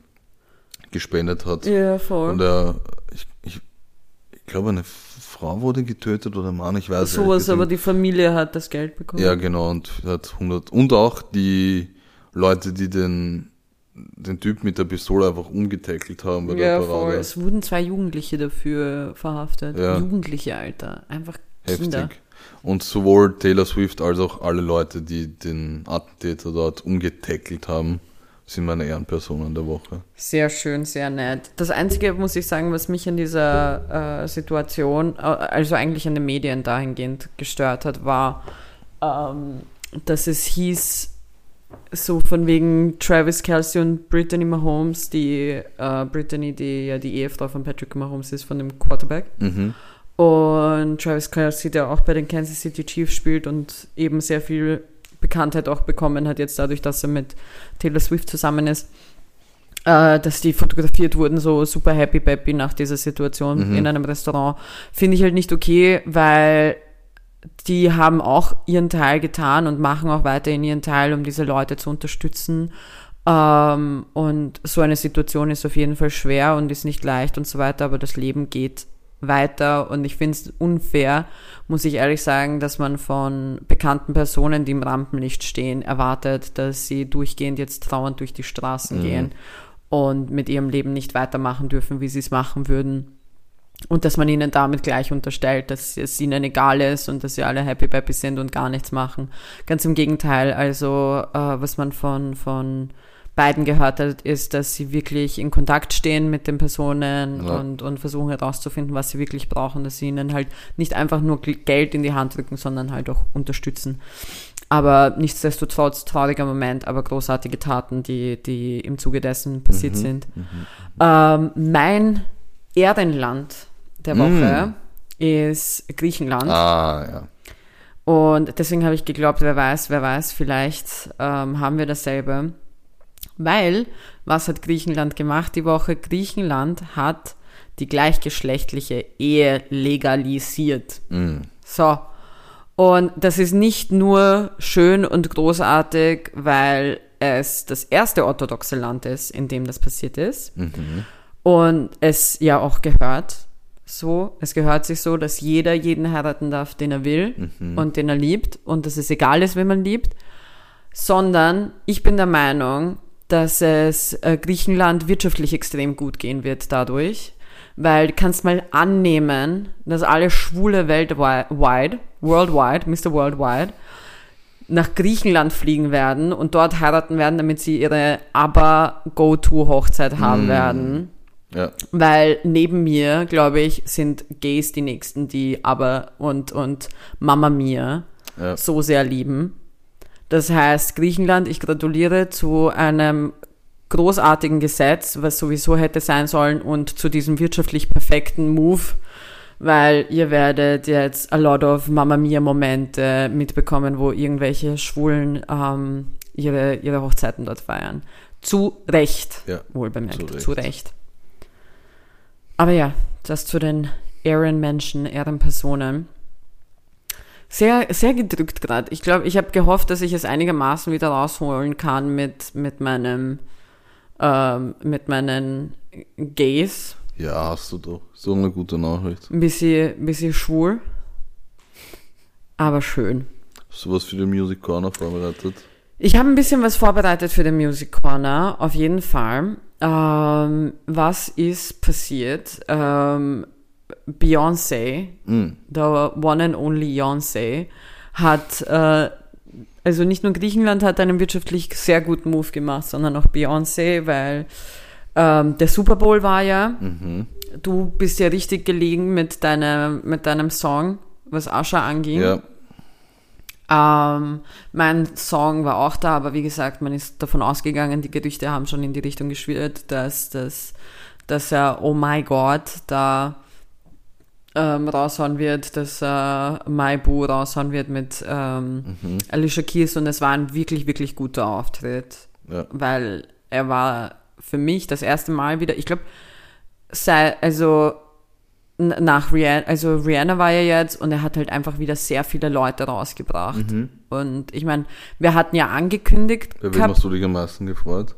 gespendet hat.
Ja, voll.
Und äh, ich, ich, ich glaube, eine Frau wurde getötet oder Mann, ich weiß
Sowas,
ehrlich gesagt
aber die Familie hat das Geld bekommen.
ja, genau, und hat 100. Und auch die Leute, die den, den Typ mit der Pistole einfach umgetackelt haben bei
Ja,
der
voll.
Parade.
Es wurden zwei Jugendliche dafür verhaftet.
Ja.
Jugendliche, Alter. Einfach Kinder.
Heftig. Und sowohl Taylor Swift als auch alle Leute, die den Attentäter dort umgetackelt haben, sind meine Ehrenpersonen der Woche.
Sehr schön, sehr nett. Das Einzige, muss ich sagen, was mich an dieser äh, Situation, äh, also eigentlich an den Medien dahingehend gestört hat, war, ähm, dass es hieß, so von wegen Travis Kelsey und Brittany Mahomes, die äh, Brittany, die ja die Ehefrau von Patrick Mahomes ist, von dem Quarterback.
Mhm.
Und Travis Kelsey, der auch bei den Kansas City Chiefs spielt und eben sehr viel Bekanntheit auch bekommen hat, jetzt dadurch, dass er mit Taylor Swift zusammen ist, äh, dass die fotografiert wurden, so super happy peppy nach dieser Situation in einem Restaurant, finde ich halt nicht okay, weil die haben auch ihren Teil getan und machen auch weiterhin ihren Teil, um diese Leute zu unterstützen. Ähm, und so eine Situation ist auf jeden Fall schwer und ist nicht leicht und so weiter, aber das Leben geht weiter und ich finde es unfair, muss ich ehrlich sagen, dass man von bekannten Personen, die im Rampenlicht stehen, erwartet, dass sie durchgehend jetzt trauernd durch die Straßen gehen und mit ihrem Leben nicht weitermachen dürfen, wie sie es machen würden. Und dass man ihnen damit gleich unterstellt, dass es ihnen egal ist und dass sie alle happy peppy sind und gar nichts machen. Ganz im Gegenteil, also äh, was man von, von beiden gehört hat, ist, dass sie wirklich in Kontakt stehen mit den Personen
Ja.
und, und versuchen herauszufinden, was sie wirklich brauchen, dass sie ihnen halt nicht einfach nur Geld in die Hand drücken, sondern halt auch unterstützen. Aber nichtsdestotrotz trauriger Moment, aber großartige Taten, die, die im Zuge dessen passiert sind. Ähm, mein Erdenland der Woche ist Griechenland.
Ah, ja.
Und deswegen habe ich geglaubt, wer weiß, wer weiß, vielleicht ähm, haben wir dasselbe. Weil, was hat Griechenland gemacht die Woche? Griechenland hat die gleichgeschlechtliche Ehe legalisiert.
Mhm.
So. Und das ist nicht nur schön und großartig, weil es das erste orthodoxe Land ist, in dem das passiert ist.
Mhm.
Und es ja auch gehört so, es gehört sich so, dass jeder jeden heiraten darf, den er will und den er liebt und dass es egal ist, wen man liebt, sondern ich bin der Meinung, dass es äh, Griechenland wirtschaftlich extrem gut gehen wird dadurch, weil du kannst mal annehmen, dass alle Schwule weltweit, worldwide, Mr. Worldwide, nach Griechenland fliegen werden und dort heiraten werden, damit sie ihre Aber-Go-To-Hochzeit haben werden.
Ja.
Weil neben mir, glaube ich, sind Gays die nächsten, die aber und, und Mama Mia
Ja.
so sehr lieben. Das heißt, Griechenland, ich gratuliere zu einem großartigen Gesetz, was sowieso hätte sein sollen und zu diesem wirtschaftlich perfekten Move, weil ihr werdet jetzt a lot of Mamma Mia Momente mitbekommen, wo irgendwelche Schwulen ähm, ihre, ihre Hochzeiten dort feiern. Zu Recht,
Ja,
wohl bemerkt,
zu
zu
Recht.
Recht. Aber ja, das zu den Ehrenmenschen, Ehrenpersonen. Sehr, sehr gedrückt gerade. Ich glaube, ich habe gehofft, dass ich es einigermaßen wieder rausholen kann mit, mit meinem, ähm, mit meinen Gays.
Ja, hast du doch. So eine gute Nachricht.
Ein bisschen, bisschen schwul. Aber schön.
Hast du was für den Music Corner vorbereitet?
Ich habe ein bisschen was vorbereitet für den Music Corner, auf jeden Fall. Ähm, was ist passiert? Ähm, Beyoncé,
Mm.
the one and only Beyoncé, hat, äh, also nicht nur Griechenland hat einen wirtschaftlich sehr guten Move gemacht, sondern auch Beyoncé, weil ähm, der Super Bowl war ja.
Mhm.
Du bist ja richtig gelegen mit deinem, mit deinem Song, was Asha anging.
Ja,
Ähm, mein Song war auch da, aber wie gesagt, man ist davon ausgegangen, die Gerüchte haben schon in die Richtung geschwirrt, dass, dass, dass er Oh My God da ähm, raushauen wird, dass My Boo raushauen wird mit ähm, Alicia Keys und es war ein wirklich, wirklich guter Auftritt,
ja.
weil er war für mich das erste Mal wieder, ich glaube, also nach Rihanna, also Rihanna war ja jetzt und er hat halt einfach wieder sehr viele Leute rausgebracht. Und ich meine, wir hatten ja angekündigt.
Bei wem
gehabt-
hast du dich am meisten gefreut?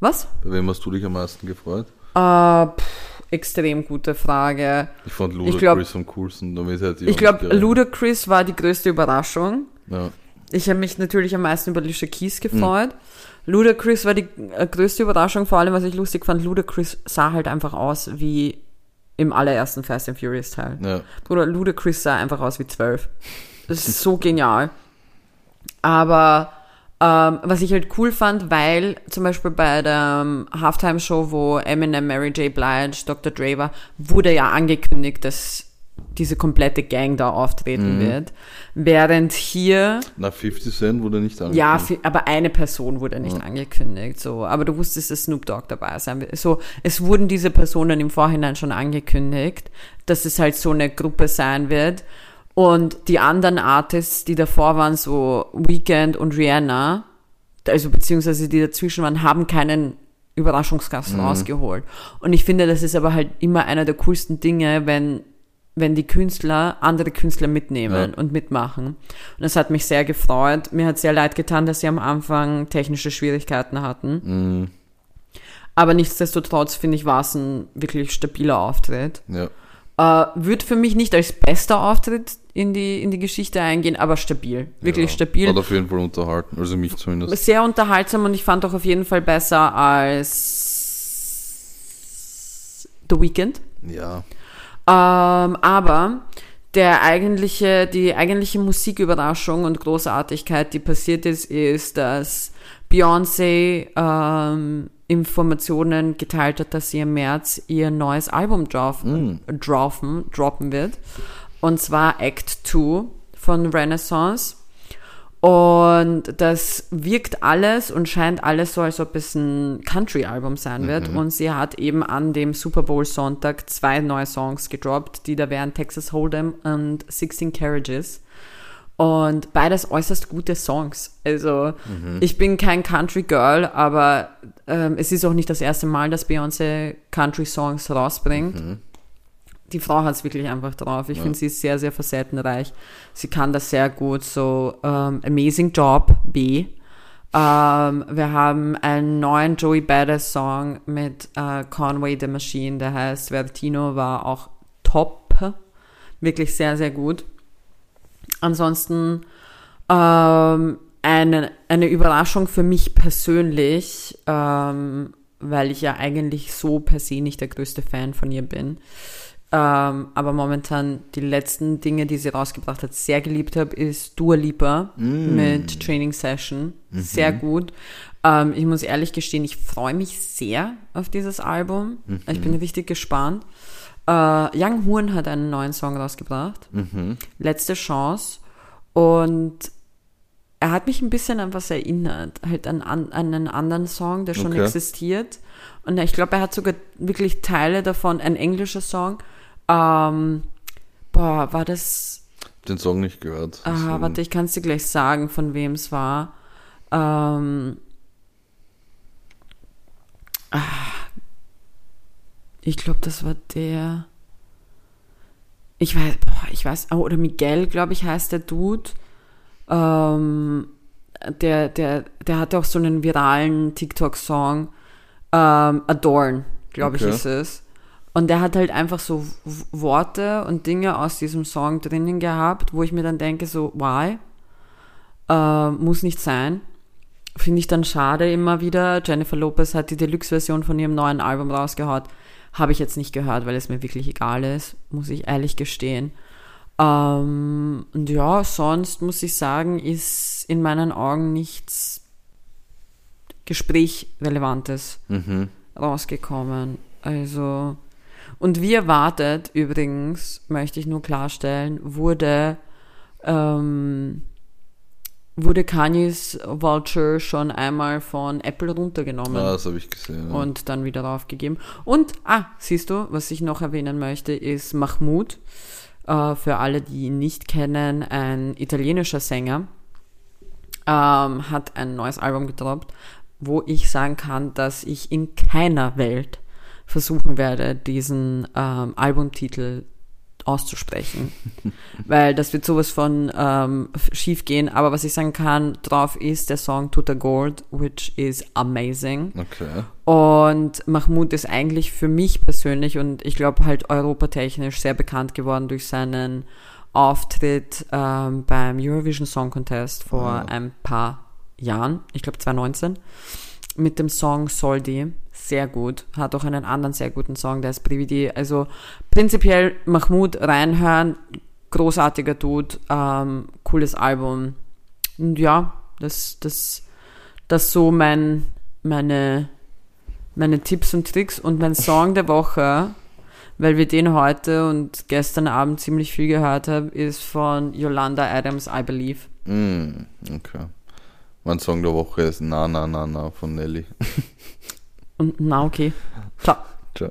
was?
Bei wem hast du dich am meisten gefreut?
Äh, pff, extrem gute Frage.
Ich fand
Ich
Ludacris
glaub-
am coolsten.
Ich glaube. Ludacris war die größte Überraschung.
Ja.
Ich habe mich natürlich am meisten über Alicia Keys gefreut. Ludacris war die äh, größte Überraschung, vor allem, was ich lustig fand, Ludacris sah halt einfach aus wie im allerersten Fast and Furious Teil.
Ja.
Bruder, Ludacris sah einfach aus wie zwölf. Das ist so genial. Aber ähm, was ich halt cool fand, weil zum Beispiel bei der ähm, Halftime-Show, wo Eminem, Mary J. Blige, Dr. Dre war, wurde ja angekündigt, dass diese komplette Gang da auftreten wird. Während hier,
Na, 50 Cent wurde nicht angekündigt.
ja, aber eine Person wurde nicht angekündigt, so. Aber du wusstest, dass Snoop Dogg dabei sein wird. So, es wurden diese Personen im Vorhinein schon angekündigt, dass es halt so eine Gruppe sein wird. Und die anderen Artists, die davor waren, so Weekend und Rihanna, also beziehungsweise die dazwischen waren, haben keinen Überraschungsgast rausgeholt. Und ich finde, das ist aber halt immer einer der coolsten Dinge, wenn, wenn die Künstler andere Künstler mitnehmen
Ja.
und mitmachen. Und das hat mich sehr gefreut. Mir hat sehr leid getan, dass sie am Anfang technische Schwierigkeiten hatten.
Mhm.
Aber nichtsdestotrotz finde ich, war es ein wirklich stabiler Auftritt.
Ja.
Äh, wird für mich nicht als bester Auftritt in die, in die Geschichte eingehen, aber stabil. Wirklich
ja.
stabil.
Hat auf jeden Fall unterhalten. Also mich zumindest.
Sehr unterhaltsam und ich fand auch auf jeden Fall besser als The Weeknd.
Ja.
Ähm, aber der eigentliche, die eigentliche Musiküberraschung und Großartigkeit, die passiert ist, ist, dass Beyoncé ähm, Informationen geteilt hat, dass sie im März ihr neues Album droppen, droppen, droppen wird. Und zwar Act 2 von Renaissance. Und das wirkt alles und scheint alles so, als ob es ein Country-Album sein wird. Und sie hat eben an dem Super Bowl-Sonntag zwei neue Songs gedroppt, die da wären Texas Hold'em und 16 Carriages. Und beides äußerst gute Songs. Also ich bin kein Country Girl, aber ähm, es ist auch nicht das erste Mal, dass Beyoncé Country Songs rausbringt. Die Frau hat es wirklich einfach drauf. Ich finde, sie ist sehr, sehr facettenreich. Sie kann das sehr gut. So ähm, Amazing Job, B. Ähm, wir haben einen neuen Joey Badass Song mit äh, Conway the Machine, der heißt Vertino, war auch top. Wirklich sehr, sehr gut. Ansonsten ähm, eine, eine Überraschung für mich persönlich, ähm, weil ich ja eigentlich so per se nicht der größte Fan von ihr bin. Ähm, aber momentan die letzten Dinge, die sie rausgebracht hat, sehr geliebt habe, ist Dua Lipa
Mm.
mit Training Session. Sehr gut. Ähm, ich muss ehrlich gestehen, ich freue mich sehr auf dieses Album. Ich bin richtig gespannt. Äh, Young Horn hat einen neuen Song rausgebracht.
Mhm.
Letzte Chance. Und er hat mich ein bisschen an was erinnert. Halt an, an an einen anderen Song, der schon
Okay.
existiert. Und ich glaube, er hat sogar wirklich Teile davon, ein englischer Song. Ähm, boah, war das.
Den Song nicht gehört.
Ah, warte, ich kann es dir gleich sagen, von wem es war. Ähm, ah, ich glaube, das war der. Ich weiß, boah, ich weiß, oh, oder Miguel, glaube ich, heißt der Dude. Ähm, der, der, der hatte auch so einen viralen TikTok-Song. Ähm, Adorn, glaube
Okay.
ich, ist es. Und der hat halt einfach so Worte und Dinge aus diesem Song drinnen gehabt, wo ich mir dann denke, so, why? Äh, muss nicht sein. Finde ich dann schade immer wieder. Jennifer Lopez hat die Deluxe-Version von ihrem neuen Album rausgehaut. Habe ich jetzt nicht gehört, weil es mir wirklich egal ist, muss ich ehrlich gestehen. Ähm, und ja, sonst muss ich sagen, ist in meinen Augen nichts Gesprächrelevantes
Mhm.
rausgekommen. Also, und wie erwartet, übrigens, möchte ich nur klarstellen, wurde, ähm, wurde Kanye's Vulture schon einmal von Apple runtergenommen
Ah, das habe ich gesehen. ja.
und dann wieder raufgegeben. Und, ah, siehst du, was ich noch erwähnen möchte, ist Mahmoud. Äh, für alle, die ihn nicht kennen, ein italienischer Sänger, ähm, hat ein neues Album gedroppt, wo ich sagen kann, dass ich in keiner Welt versuchen werde, diesen ähm, Albumtitel auszusprechen, weil das wird sowas von ähm, schief gehen. Aber was ich sagen kann, drauf ist der Song Tuta Gold, which is amazing.
Okay.
Und Mahmoud ist eigentlich für mich persönlich und ich glaube halt europatechnisch sehr bekannt geworden durch seinen Auftritt ähm, beim Eurovision Song Contest vor
Ah.
ein paar Jahren, ich glaube 2019, mit dem Song Soldi. Sehr gut. Hat auch einen anderen sehr guten Song, der ist Prividi. Also prinzipiell Mahmoud reinhören, großartiger Dude, ähm, cooles Album. Und ja, das, das, das so mein, meine, meine Tipps und Tricks und mein Song der Woche, weil wir den heute und gestern Abend ziemlich viel gehört haben, ist von Yolanda Adams, I Believe.
Mm, okay. Mein Song der Woche ist Na Na Na Na von Nelly.
Und na okay. Ciao.
Ciao.